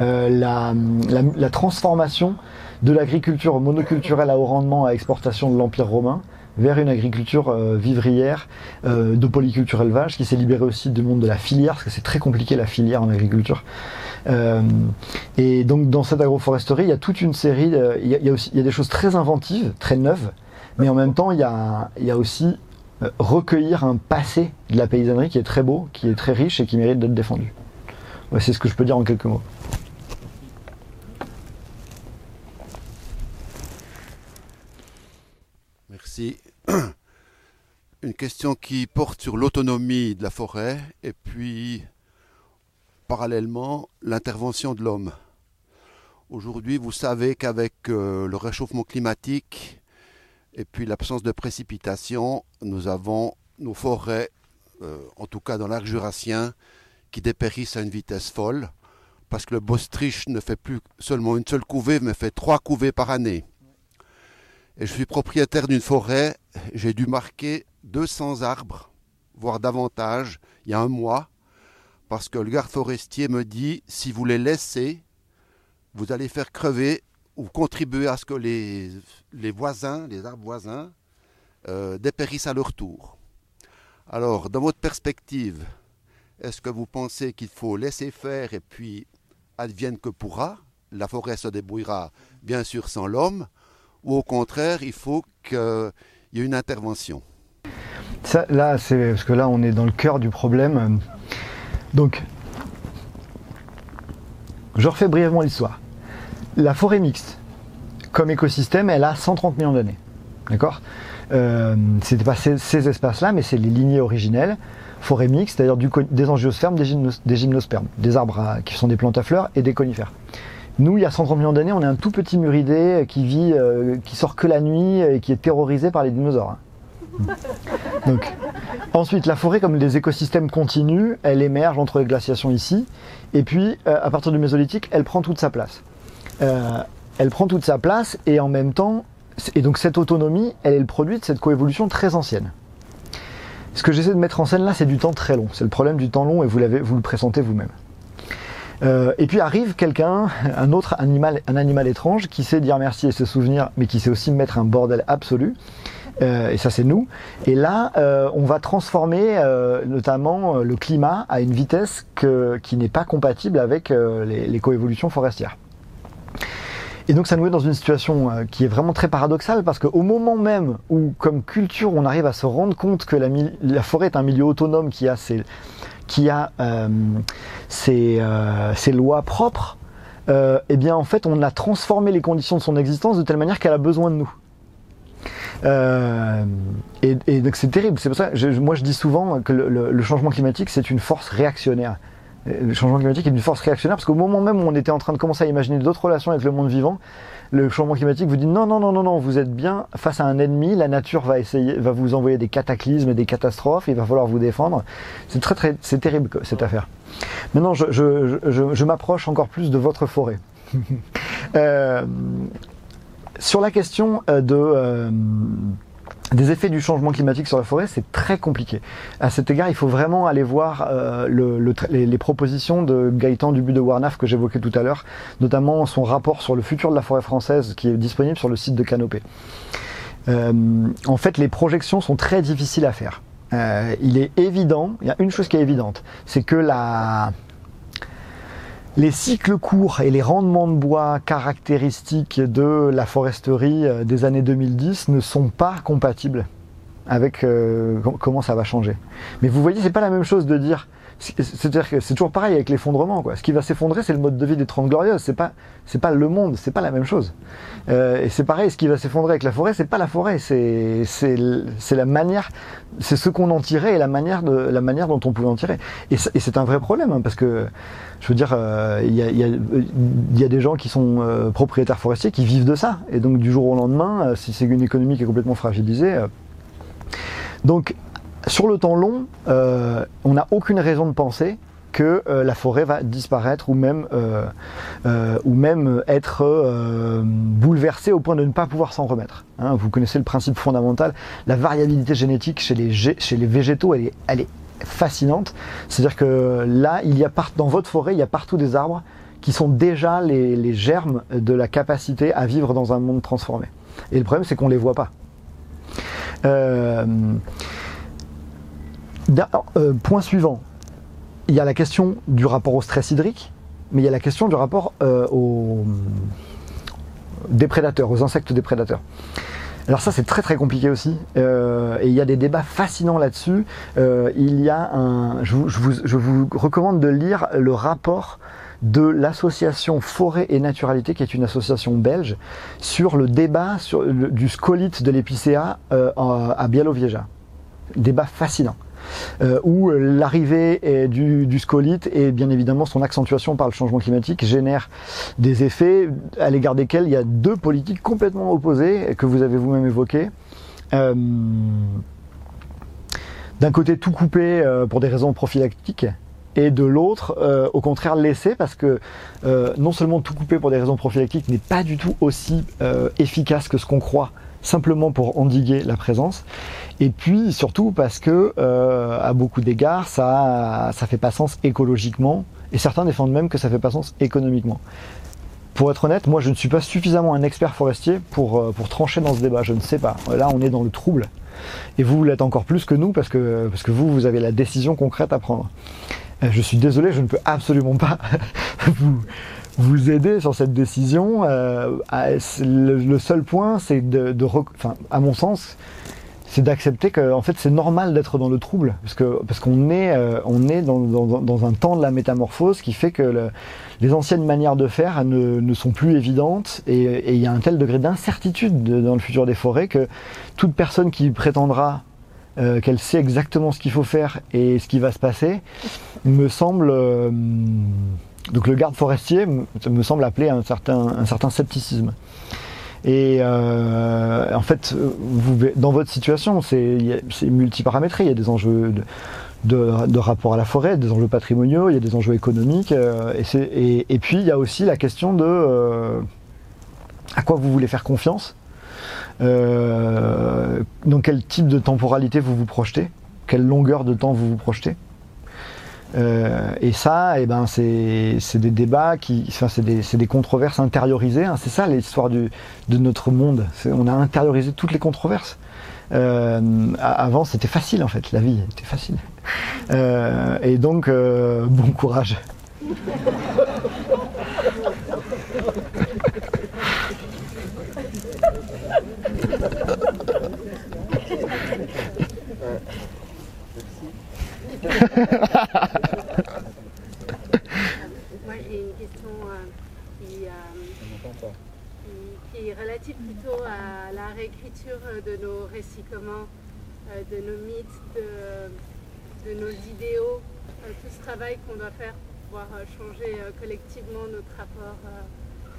euh, la, transformation de l'agriculture monoculturelle à haut rendement à exportation de l'Empire romain vers une agriculture euh, vivrière euh, de polyculture élevage qui s'est libérée aussi du monde de la filière, parce que c'est très compliqué la filière en agriculture. Euh, et donc dans cette agroforesterie, il y a toute une série, il, y a, aussi, des choses très inventives, très neuves, mais en même temps, il y a, aussi recueillir un passé de la paysannerie qui est très beau, qui est très riche et qui mérite d'être défendu. c'est ce que je peux dire en quelques mots. Merci. Une question qui porte sur l'autonomie de la forêt et puis parallèlement l'intervention de l'homme. Aujourd'hui, vous savez qu'avec euh, le réchauffement climatique et puis l'absence de précipitations, nous avons nos forêts, euh, en tout cas dans l'arc jurassien, qui dépérissent à une vitesse folle, parce que le Bostrich ne fait plus seulement une seule couvée, mais fait trois couvées par année. Et je suis propriétaire d'une forêt, j'ai dû marquer 200 arbres, voire davantage, il y a un mois, parce que le garde forestier me dit si vous les laissez, vous allez faire crever ou contribuer à ce que les, voisins, les arbres voisins, euh, dépérissent à leur tour. Alors, dans votre perspective, est-ce que vous pensez qu'il faut laisser faire et puis advienne que pourra? La forêt se débrouillera bien sûr sans l'homme, ou au contraire, il faut qu'il y ait une intervention Là, parce que là, on est dans le cœur du problème. Donc, je refais brièvement l'histoire. La forêt mixte, comme écosystème, elle a 130 millions d'années. D'accord? Euh, C'était pas ces, espaces-là, mais c'est les lignées originelles. Forêt mixte, c'est-à-dire des angiospermes, des, gymnospermes, des arbres qui sont des plantes à fleurs et des conifères. Nous, il y a 130 millions d'années, on est un tout petit muridé qui vit, euh, qui sort que la nuit et qui est terrorisé par les dinosaures. Donc, Ensuite, la forêt, comme des écosystèmes continus, elle émerge entre les glaciations ici, et puis euh, à partir du Mésolithique, elle prend toute sa place. Euh, elle prend toute sa place, et en même temps, et donc cette autonomie, elle est le produit de cette coévolution très ancienne. Ce que j'essaie de mettre en scène là, c'est du temps très long. C'est le problème du temps long, et vous, vous le présentez vous-même. Euh, et puis arrive quelqu'un, un autre animal, un animal étrange, qui sait dire merci et se souvenir, mais qui sait aussi mettre un bordel absolu. Euh, et ça c'est nous. Et là, euh, on va transformer notamment le climat à une vitesse qui n'est pas compatible avec les, coévolutions forestières. Et donc ça nous met dans une situation qui est vraiment très paradoxale parce qu'au moment même où, comme culture, on arrive à se rendre compte que la, forêt est un milieu autonome qui a ses, qui a, ses, ses lois propres, eh bien en fait on a transformé les conditions de son existence de telle manière qu'elle a besoin de nous. Euh, et, donc c'est terrible. C'est pour ça, moi je dis souvent que le, changement climatique c'est une force réactionnaire. Le changement climatique est une force réactionnaire parce qu'au moment même où on était en train de commencer à imaginer d'autres relations avec le monde vivant, le changement climatique vous dit non, non, non, non, non, vous êtes bien face à un ennemi, la nature va essayer, va vous envoyer des cataclysmes et des catastrophes, il va falloir vous défendre. C'est très, très, c'est terrible cette affaire. Maintenant, je, je, je, je m'approche encore plus de votre forêt. euh, sur la question euh, de euh, des effets du changement climatique sur la forêt, c'est très compliqué. À cet égard, il faut vraiment aller voir euh, le, le, les, les, propositions de Gaëtan Dubu de Warnaf que j'évoquais tout à l'heure, notamment son rapport sur le futur de la forêt française qui est disponible sur le site de Canopée. Euh, en fait, les projections sont très difficiles à faire. Euh, il est évident, il y a une chose qui est évidente, c'est que la, les cycles courts et les rendements de bois caractéristiques de la foresterie des années 2010 ne sont pas compatibles avec euh, comment ça va changer. Mais vous voyez, c'est pas la même chose de dire. C'est-à-dire que c'est toujours pareil avec l'effondrement. Quoi. Ce qui va s'effondrer, c'est le mode de vie des 30 glorieuses. C'est pas, c'est pas le monde. C'est pas la même chose. Euh, et c'est pareil. Ce qui va s'effondrer avec la forêt, c'est pas la forêt. C'est, c'est, c'est la manière, c'est ce qu'on en tirait et la manière de, la manière dont on pouvait en tirer. Et c'est un vrai problème hein, parce que je veux dire, il euh, y, a, y, a, y, a, des gens qui sont euh, propriétaires forestiers qui vivent de ça. Et donc du jour au lendemain, si c'est une économie qui est complètement fragilisée, donc, sur le temps long, euh, on n'a aucune raison de penser que euh, la forêt va disparaître ou même, euh, ou même être bouleversée au point de ne pas pouvoir s'en remettre. Hein, vous connaissez le principe fondamental, la variabilité génétique chez les, chez les végétaux, elle est, elle est fascinante. C'est-à-dire que là, il y a part, dans votre forêt, il y a partout des arbres qui sont déjà les, les germes de la capacité à vivre dans un monde transformé. Et le problème, c'est qu'on ne les voit pas. Euh, point suivant, il y a la question du rapport au stress hydrique, mais il y a la question du rapport euh, aux déprédateurs, aux insectes déprédateurs. Alors ça c'est très très compliqué aussi euh, et il y a des débats fascinants là-dessus. Euh, il y a je vous, recommande de lire le rapport de l'association Forêt et Naturalité, qui est une association belge, sur le débat sur le, du scolite de l'épicéa à Białowieża. Débat fascinant. Euh, où l'arrivée du, du, scolite et bien évidemment son accentuation par le changement climatique génère des effets à l'égard desquels il y a deux politiques complètement opposées que vous avez vous-même évoquées. Euh, D'un côté, tout couper euh, pour des raisons prophylactiques, et de l'autre, au contraire, laisser parce que non seulement tout couper pour des raisons prophylactiques n'est pas du tout aussi efficace que ce qu'on croit, simplement pour endiguer la présence, et puis surtout parce que euh, à beaucoup d'égards, ça ça fait pas sens écologiquement, et certains défendent même que ça fait pas sens économiquement. Pour être honnête, moi je ne suis pas suffisamment un expert forestier pour, pour trancher dans ce débat, je ne sais pas. Là on est dans le trouble. Et vous, l'êtes encore plus que nous parce que, parce que vous, vous avez la décision concrète à prendre. Je suis désolé, je ne peux absolument pas vous, vous aider sur cette décision. Euh, le, le, seul point, c'est de, de enfin, à mon sens, c'est d'accepter que en fait c'est normal d'être dans le trouble parce que parce qu'on est euh, on est dans, dans, dans, un temps de la métamorphose qui fait que le, les anciennes manières de faire ne, ne sont plus évidentes et il y a un tel degré d'incertitude dans le futur des forêts que toute personne qui prétendra euh, qu'elle sait exactement ce qu'il faut faire et ce qui va se passer, me semble. Donc le garde forestier me semble appeler un certain, scepticisme. Et euh, en fait, dans votre situation, c'est multiparamétré. Il y a des enjeux de, rapport à la forêt, des enjeux patrimoniaux, il y a des enjeux économiques. Euh, et, puis, il y a aussi la question de euh, à quoi vous voulez faire confiance dans quel type de temporalité vous vous projetez, quelle longueur de temps vous vous projetez. Euh, et ça, eh ben, c'est des débats qui, enfin, c'est des, des, controverses intériorisées. Hein. C'est ça l'histoire de notre monde. On a intériorisé toutes les controverses. Euh, avant, c'était facile en fait. La vie était facile. Euh, et donc, bon courage. Moi, j'ai une question euh, qui, euh, qui, est relative plutôt à la réécriture de nos récits communs, euh, de nos mythes, de, nos idéaux, tout ce travail qu'on doit faire pouvoir changer collectivement notre rapport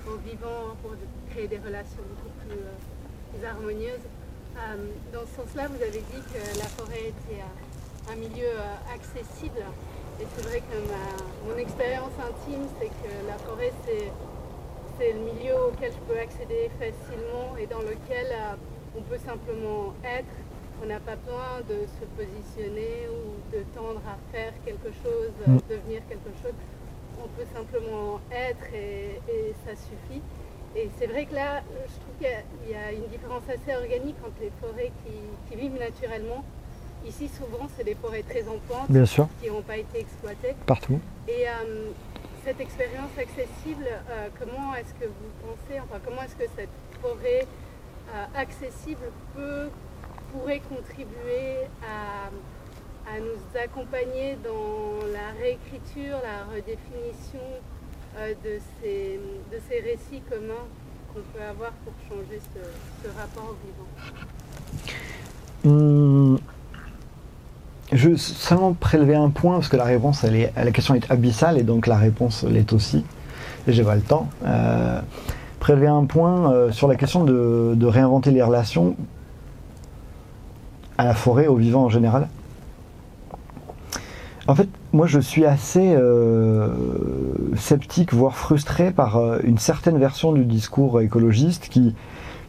au vivant pour créer des relations beaucoup plus, harmonieuses. dans ce sens-là, vous avez dit que la forêt était un milieu accessible. Et c'est vrai que mon expérience intime, c'est que la forêt, c'est c'est le milieu auquel je peux accéder facilement et dans lequel on peut simplement être on n'a pas besoin de se positionner ou de tendre à faire quelque chose, mm. devenir quelque chose. On peut simplement être et, ça suffit. Et c'est vrai que là, je trouve qu'il y, a une différence assez organique entre les forêts qui, vivent naturellement. Ici, souvent, c'est des forêts très en pente, qui n'ont pas été exploitées. Partout. Et euh, cette expérience accessible, euh, comment est-ce que vous pensez, enfin, comment est-ce que cette forêt euh, accessible peut pourrait contribuer à, nous accompagner dans la réécriture, la redéfinition de, ces, de ces récits communs qu'on peut avoir pour changer ce, rapport au vivant? Hum, Je seulement prélever un point, parce que la réponse, elle la question est abyssale, et donc la réponse l'est aussi. Et j'ai pas le temps. Euh, prélever un point euh, sur la question de, réinventer les relations à la forêt, aux vivants en général En fait, moi je suis assez euh, sceptique, voire frustré par une certaine version du discours écologiste qui,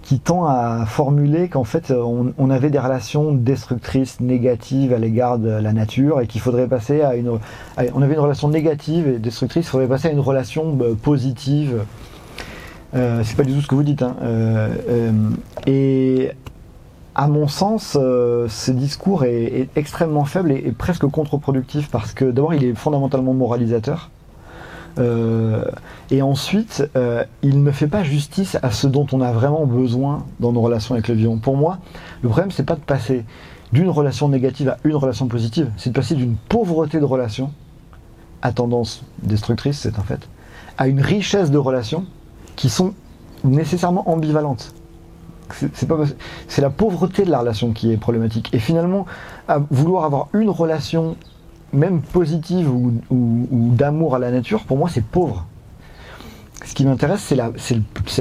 qui tend à formuler qu'en fait on, avait des relations destructrices, négatives à l'égard de la nature et qu'il faudrait passer à une... on avait une relation négative et destructrice, il faudrait passer à une relation euh, positive. c'est pas du tout ce que vous dites. Hein. et à mon sens, euh, ce discours est, extrêmement faible et, presque contre-productif parce que d'abord, il est fondamentalement moralisateur. Euh, et ensuite, euh, il ne fait pas justice à ce dont on a vraiment besoin dans nos relations avec le vivant. Pour moi, le problème, c'est pas de passer d'une relation négative à une relation positive, c'est de passer d'une pauvreté de relations à tendance destructrice, c'est un fait, à une richesse de relations qui sont nécessairement ambivalentes c'est la pauvreté de la relation qui est problématique. Et finalement, à vouloir avoir une relation, même positive ou, d'amour à la nature, pour moi, c'est pauvre. Ce qui m'intéresse, c'est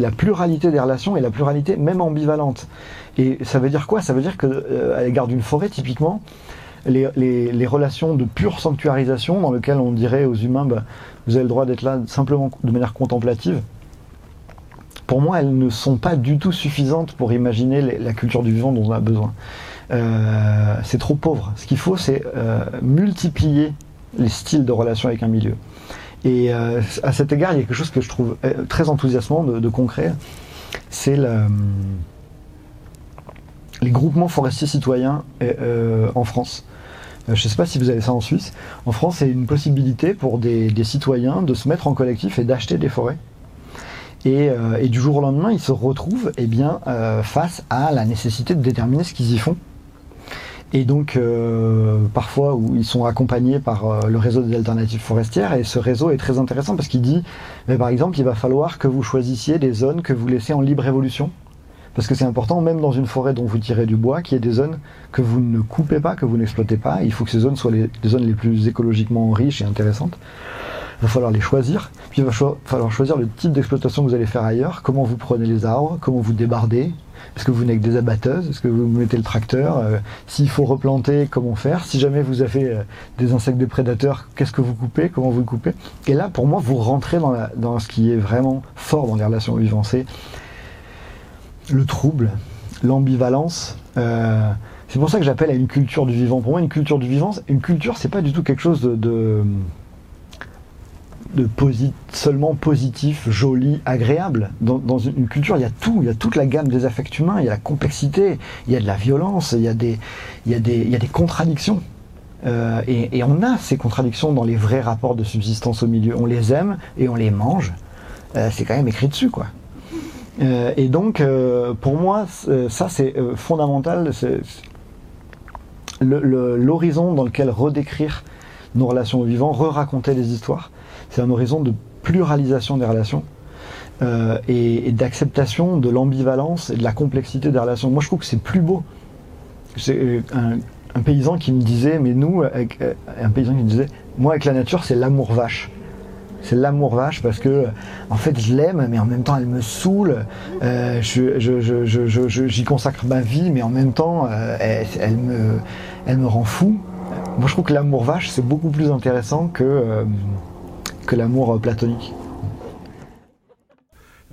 la, pluralité des relations et la pluralité même ambivalente. Et ça veut dire quoi? Ça veut dire que euh, l'égard d'une forêt, typiquement, les, relations de pure sanctuarisation, dans lesquelles on dirait aux humains, bah, vous avez le droit d'être là simplement de manière contemplative, pour moi, elles ne sont pas du tout suffisantes pour imaginer la culture du vivant dont on a besoin. Euh, c'est trop pauvre. Ce qu'il faut, c'est euh, multiplier les styles de relation avec un milieu. Et euh, à cet égard, il y a quelque chose que je trouve très enthousiasmant de, concret, c'est les groupements forestiers citoyens en France. je ne sais pas si vous avez ça en Suisse. En France, c'est une possibilité pour des citoyens de se mettre en collectif et d'acheter des forêts et, du jour au lendemain, ils se retrouvent eh bien, face à la nécessité de déterminer ce qu'ils y font. Et donc, euh, parfois, ils sont accompagnés par le réseau des alternatives forestières, et ce réseau est très intéressant parce qu'il dit, mais par exemple, il va falloir que vous choisissiez des zones que vous laissez en libre évolution. Parce que c'est important, même dans une forêt dont vous tirez du bois, qu'il y ait des zones que vous ne coupez pas, que vous n'exploitez pas. Il faut que ces zones soient les zones les plus écologiquement riches et intéressantes. Il va falloir les choisir, puis il va falloir choisir le type d'exploitation que vous allez faire ailleurs, comment vous prenez les arbres, comment vous débardez, est-ce que vous venez avec des abatteuses, est-ce que vous mettez le tracteur, euh, s'il faut replanter, comment faire, si jamais vous avez euh, des insectes des prédateurs, qu'est-ce que vous coupez, comment vous le coupez? Et là, pour moi, vous rentrez dans, dans ce qui est vraiment fort dans les relations vivantes, c'est le trouble, l'ambivalence. Euh, c'est pour ça que j'appelle à une culture du vivant. Pour moi, une culture du vivant, une culture, c'est pas du tout quelque chose de de seulement positif, joli, agréable. Dans, une culture, il y a tout, il y a toute la gamme des affects humains, il y a la complexité, il y a de la violence, il y a des, contradictions. Euh, et, on a ces contradictions dans les vrais rapports de subsistance au milieu. On les aime et on les mange. Euh, c'est quand même écrit dessus, quoi. Euh, et donc, pour moi, ça c'est fondamental. L'horizon dans lequel redécrire nos relations au vivant, re-raconter des histoires c'est un horizon de pluralisation des relations euh, et, d'acceptation de l'ambivalence et de la complexité des relations. Moi, je trouve que c'est plus beau. C'est euh, un, paysan qui me disait, mais nous, euh, un paysan qui me disait, moi, avec la nature, c'est l'amour vache. c'est l'amour vache parce que en fait je l'aime, mais en même temps elle me saoule. Euh, je, je, je, je- je- j'y consacre ma vie, mais en même temps elle, me, elle me rend fou. Moi je trouve que l'amour vache c'est beaucoup plus intéressant que, que l'amour euh, platonique.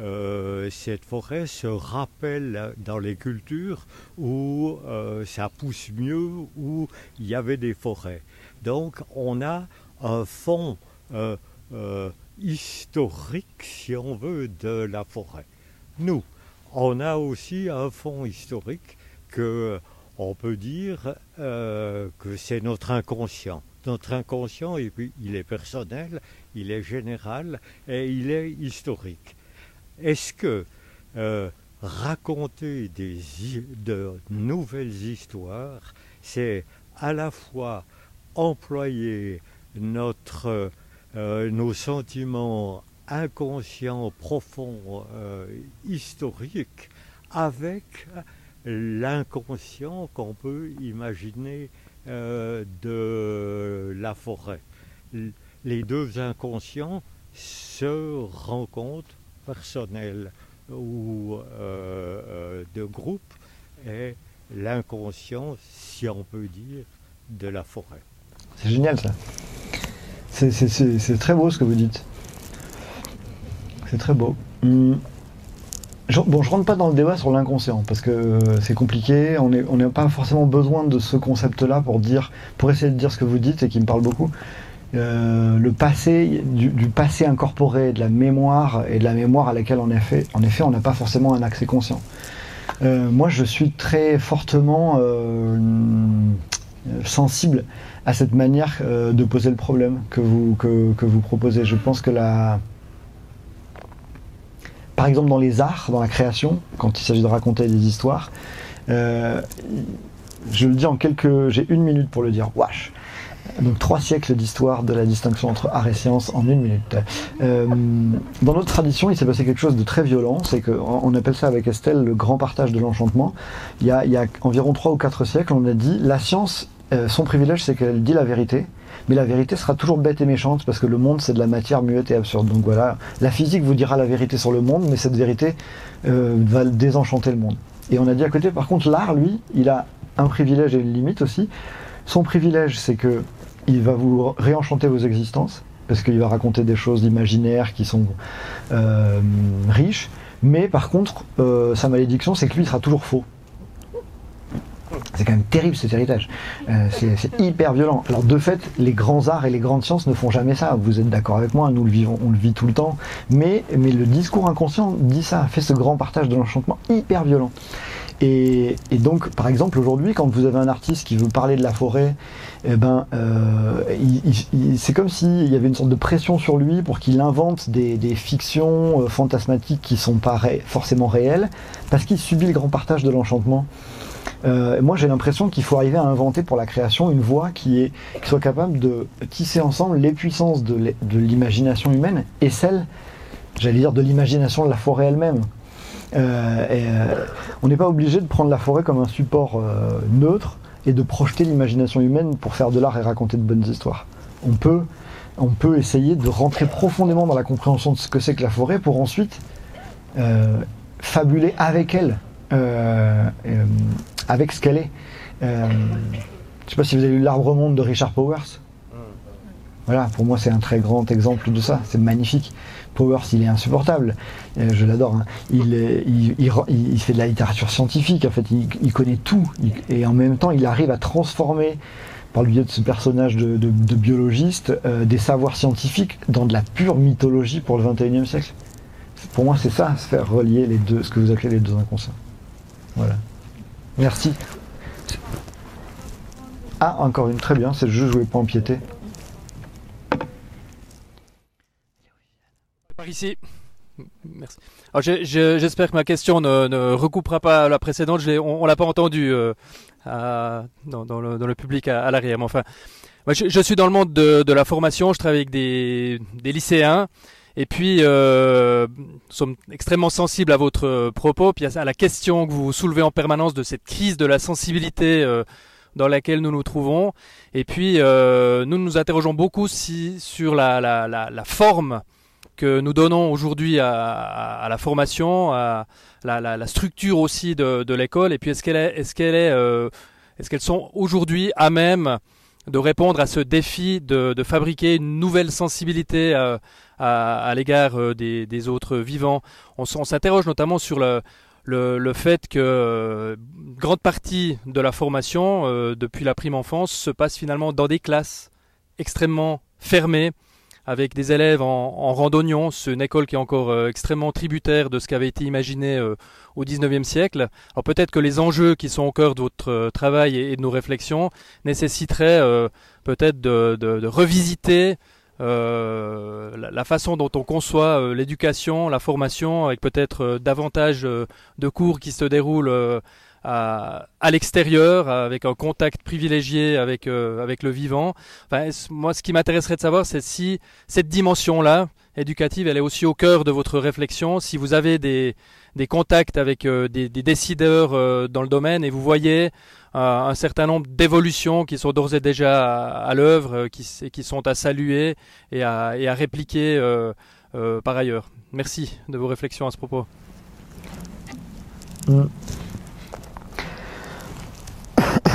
Euh, cette forêt se rappelle dans les cultures où euh, ça pousse mieux, où il y avait des forêts. Donc on a un fond historique, si on veut, de la forêt. Nous, on a aussi un fond historique que on peut dire que c'est notre inconscient. Notre inconscient, et puis, il est personnel, il est général et il est historique. Est-ce que euh, raconter des, de nouvelles histoires, c'est à la fois employer notre, euh, nos sentiments inconscients, profonds, euh, historiques, avec l'inconscient qu'on peut imaginer euh, de la forêt. Les deux inconscients se rencontrent personnel ou euh, euh, de groupe est l'inconscient, si on peut dire, de la forêt. C'est génial ça. C'est très beau ce que vous dites. C'est très beau. Hum. Bon, je rentre pas dans le débat sur l'inconscient parce que euh, c'est compliqué. On on n'a pas forcément besoin de ce concept-là pour dire, pour essayer de dire ce que vous dites et qui me parle beaucoup. Euh, le passé, du, passé incorporé, de la mémoire et de la mémoire à laquelle en effet, en effet, on n'a pas forcément un accès conscient. Euh, moi, je suis très fortement sensible à cette manière de poser le problème que vous, que vous proposez. Je pense que la... Par exemple, dans les arts, dans la création, quand il s'agit de raconter des histoires, euh, je le dis en quelques... J'ai une minute pour le dire. Wesh donc trois siècles d'histoire de la distinction entre art et science en une minute. Euh, dans notre tradition, il s'est passé quelque chose de très violent, c'est qu'on on appelle ça avec Estelle le grand partage de l'enchantement. Il y, a, il y a environ trois ou quatre siècles, on a dit la science, euh, son privilège, c'est qu'elle dit la vérité, mais la vérité sera toujours bête et méchante parce que le monde, c'est de la matière muette et absurde. Donc voilà, la physique vous dira la vérité sur le monde, mais cette vérité euh, va désenchanter le monde. Et on a dit à côté, par contre, l'art, lui, il a un privilège et une limite aussi. Son privilège, c'est que il va vous réenchanter vos existences, parce qu'il va raconter des choses imaginaires qui sont euh, riches, mais par contre, euh, sa malédiction, c'est que lui, il sera toujours faux. C'est quand même terrible cet héritage. Euh, c'est hyper violent. Alors de fait, les grands arts et les grandes sciences ne font jamais ça. Vous êtes d'accord avec moi, nous le vivons, on le vit tout le temps. Mais, mais le discours inconscient dit ça, fait ce grand partage de l'enchantement hyper violent. Et, donc, par exemple, aujourd'hui, quand vous avez un artiste qui veut parler de la forêt, eh ben, euh, c'est comme s'il y avait une sorte de pression sur lui pour qu'il invente des, fictions euh, fantasmatiques qui sont pas forcément réelles, parce qu'il subit le grand partage de l'enchantement. Euh, moi, j'ai l'impression qu'il faut arriver à inventer pour la création une voie qui, est, qui soit capable de tisser ensemble les puissances de l'imagination humaine et celles, j'allais dire, de l'imagination de la forêt elle-même. Euh, euh, on n'est pas obligé de prendre la forêt comme un support neutre et de projeter l'imagination humaine pour faire de l'art et raconter de bonnes histoires. On peut, on peut essayer de rentrer profondément dans la compréhension de ce que c'est que la forêt pour ensuite fabuler avec elle, avec ce qu'elle est. Euh, je sais pas si vous avez lu L'Arbre Monde de Richard Powers. Voilà, pour moi c'est un très grand exemple de ça, c'est magnifique. Powers, il est insupportable, Euh, je l'adore. hein. Il, euh, il, fait de la littérature scientifique, en fait, il, connaît tout, et en même temps il arrive à transformer, par le biais de ce personnage de, biologiste, des savoirs scientifiques dans de la pure mythologie pour le 21e siècle. Pour moi c'est ça, se faire relier les deux, ce que vous appelez les deux inconscients. Voilà. Merci. Ah, encore une, très bien, c'est juste, je voulais pas empiéter. Par ici. Merci. J'espère que ma question ne, ne recoupera pas la précédente. Je on ne l'a pas entendue euh, dans, le, public à, l'arrière. Mais enfin, je, suis dans le monde de, la formation. Je travaille avec des lycéens. Et puis, euh, nous sommes extrêmement sensibles à votre propos, puis à, à la question que vous soulevez en permanence de cette crise de la sensibilité euh, dans laquelle nous nous trouvons. Et puis, nous nous interrogeons beaucoup si, sur la, la, la, la forme que nous donnons aujourd'hui à, la formation, à la, structure aussi de, l'école, et puis est-ce qu'elle est, est-ce qu'elle est, euh, est-ce qu'elles sont aujourd'hui à même de répondre à ce défi de, fabriquer une nouvelle sensibilité euh, à, l'égard euh, des, autres vivants. On, s'interroge notamment sur le, le, fait que grande partie de la formation depuis la prime enfance se passe finalement dans des classes extrêmement fermées avec des élèves en, en. C'est une école qui est encore euh, extrêmement tributaire de ce qui avait été imaginé euh, au XIXe siècle. Alors peut-être que les enjeux qui sont au cœur de votre euh, travail et, de nos réflexions nécessiteraient peut-être de, revisiter la, la, façon dont on conçoit l'éducation, la formation, avec peut-être davantage de cours qui se déroulent à, l'extérieur, avec un contact privilégié avec, euh, avec le vivant. Enfin, moi, ce qui m'intéresserait de savoir, c'est si cette dimension-là, éducative, elle est aussi au cœur de votre réflexion, si vous avez des, des contacts avec euh, des, décideurs euh, dans le domaine et vous voyez un certain nombre d'évolutions qui sont d'ores et déjà à, l'œuvre, qui, qui sont à saluer et à, et à répliquer par ailleurs. Merci de vos réflexions à ce propos.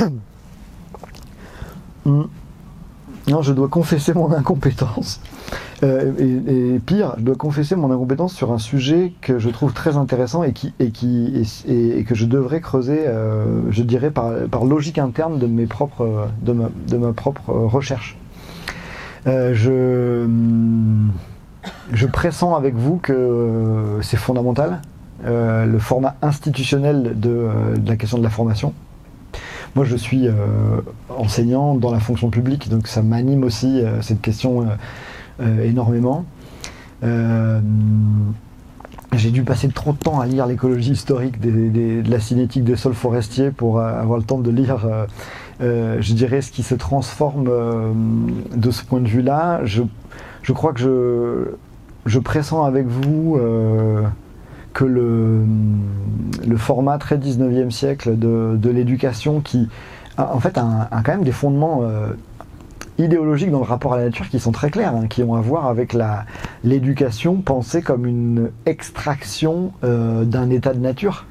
Non, je dois confesser mon incompétence. Euh, et, pire, je dois confesser mon incompétence sur un sujet que je trouve très intéressant et, que je devrais creuser, euh, je dirais, par, logique interne de, ma, propre recherche. Euh, je, pressens avec vous que c'est fondamental, le format institutionnel de la question de la formation. Moi, je suis euh, enseignant dans la fonction publique, donc ça m'anime aussi euh, cette question euh, énormément. j'ai dû passer trop de temps à lire l'écologie historique de la cinétique des sols forestiers pour avoir le temps de lire, je dirais, ce qui se transforme de ce point de vue-là. Je, crois que je pressens avec vous que le, le format très 19e siècle de, l'éducation qui, en fait, a, quand même des fondements euh, idéologiques dans le rapport à la nature qui sont très clairs, hein, qui ont à voir avec l'éducation pensée comme une extraction euh, d'un état de nature.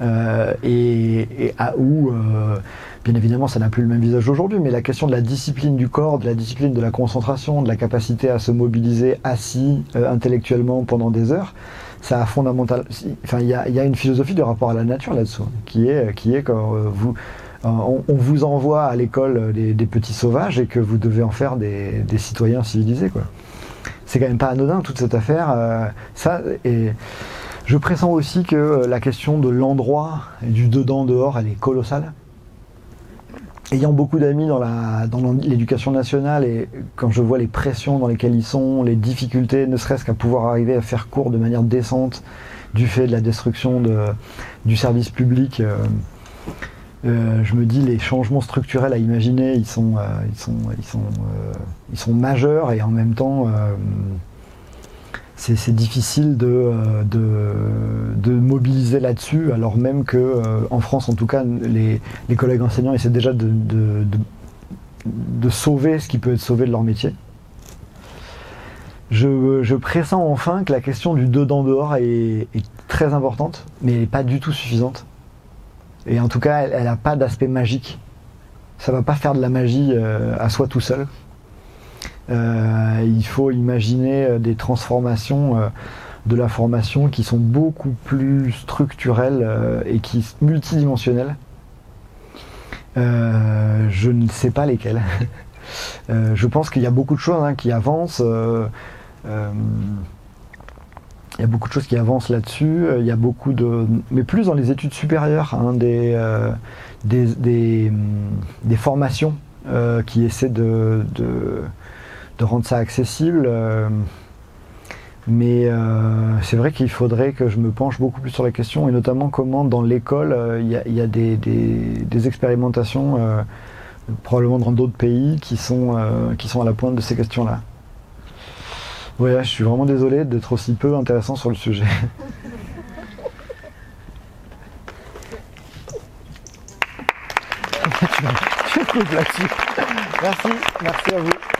Euh, et, à où, bien évidemment, ça n'a plus le même visage aujourd'hui, mais la question de la discipline du corps, de la discipline de la concentration, de la capacité à se mobiliser assis intellectuellement pendant des heures, ça a fondamental. Enfin, il y a, une philosophie de rapport à la nature là-dessous, qui est, qui est quand euh, vous, euh, on, vous envoie à l'école des, petits sauvages et que vous devez en faire des, citoyens civilisés, quoi. C'est quand même pas anodin toute cette affaire. Euh, ça et je pressens aussi que la question de l'endroit et du dedans dehors, elle est colossale ayant beaucoup d'amis dans l'éducation nationale et quand je vois les pressions dans lesquelles ils sont, les difficultés, ne serait-ce qu'à pouvoir arriver à faire cours de manière décente du fait de la destruction de, du service public, euh, euh, je me dis les changements structurels à imaginer, ils sont, euh, majeurs et en même temps c'est difficile euh, de, de, mobiliser là-dessus, alors même que euh, en France, en tout cas, les, collègues enseignants essaient déjà de, de, sauver ce qui peut être sauvé de leur métier. Je, pressens enfin que la question du dedans-dehors est, très importante, mais pas du tout suffisante. Et en tout cas, elle n'a pas d'aspect magique. Ça va pas faire de la magie euh, à soi tout seul. Euh, il faut imaginer euh, des transformations euh, de la formation qui sont beaucoup plus structurelles et qui multidimensionnelles. je ne sais pas lesquelles. je pense qu'il y a beaucoup de choses hein, qui avancent. il y a beaucoup de choses qui avancent là-dessus. Il y a beaucoup de, mais plus dans les études supérieures, hein, des, des, formations qui essaient de rendre ça accessible. Euh, mais euh, c'est vrai qu'il faudrait que je me penche beaucoup plus sur la question, et notamment comment dans l'école, euh, il y, a, des, expérimentations, probablement dans d'autres pays, qui sont, qui sont à la pointe de ces questions-là. Ouais, je suis vraiment désolé d'être aussi peu intéressant sur le sujet. Merci, merci à vous.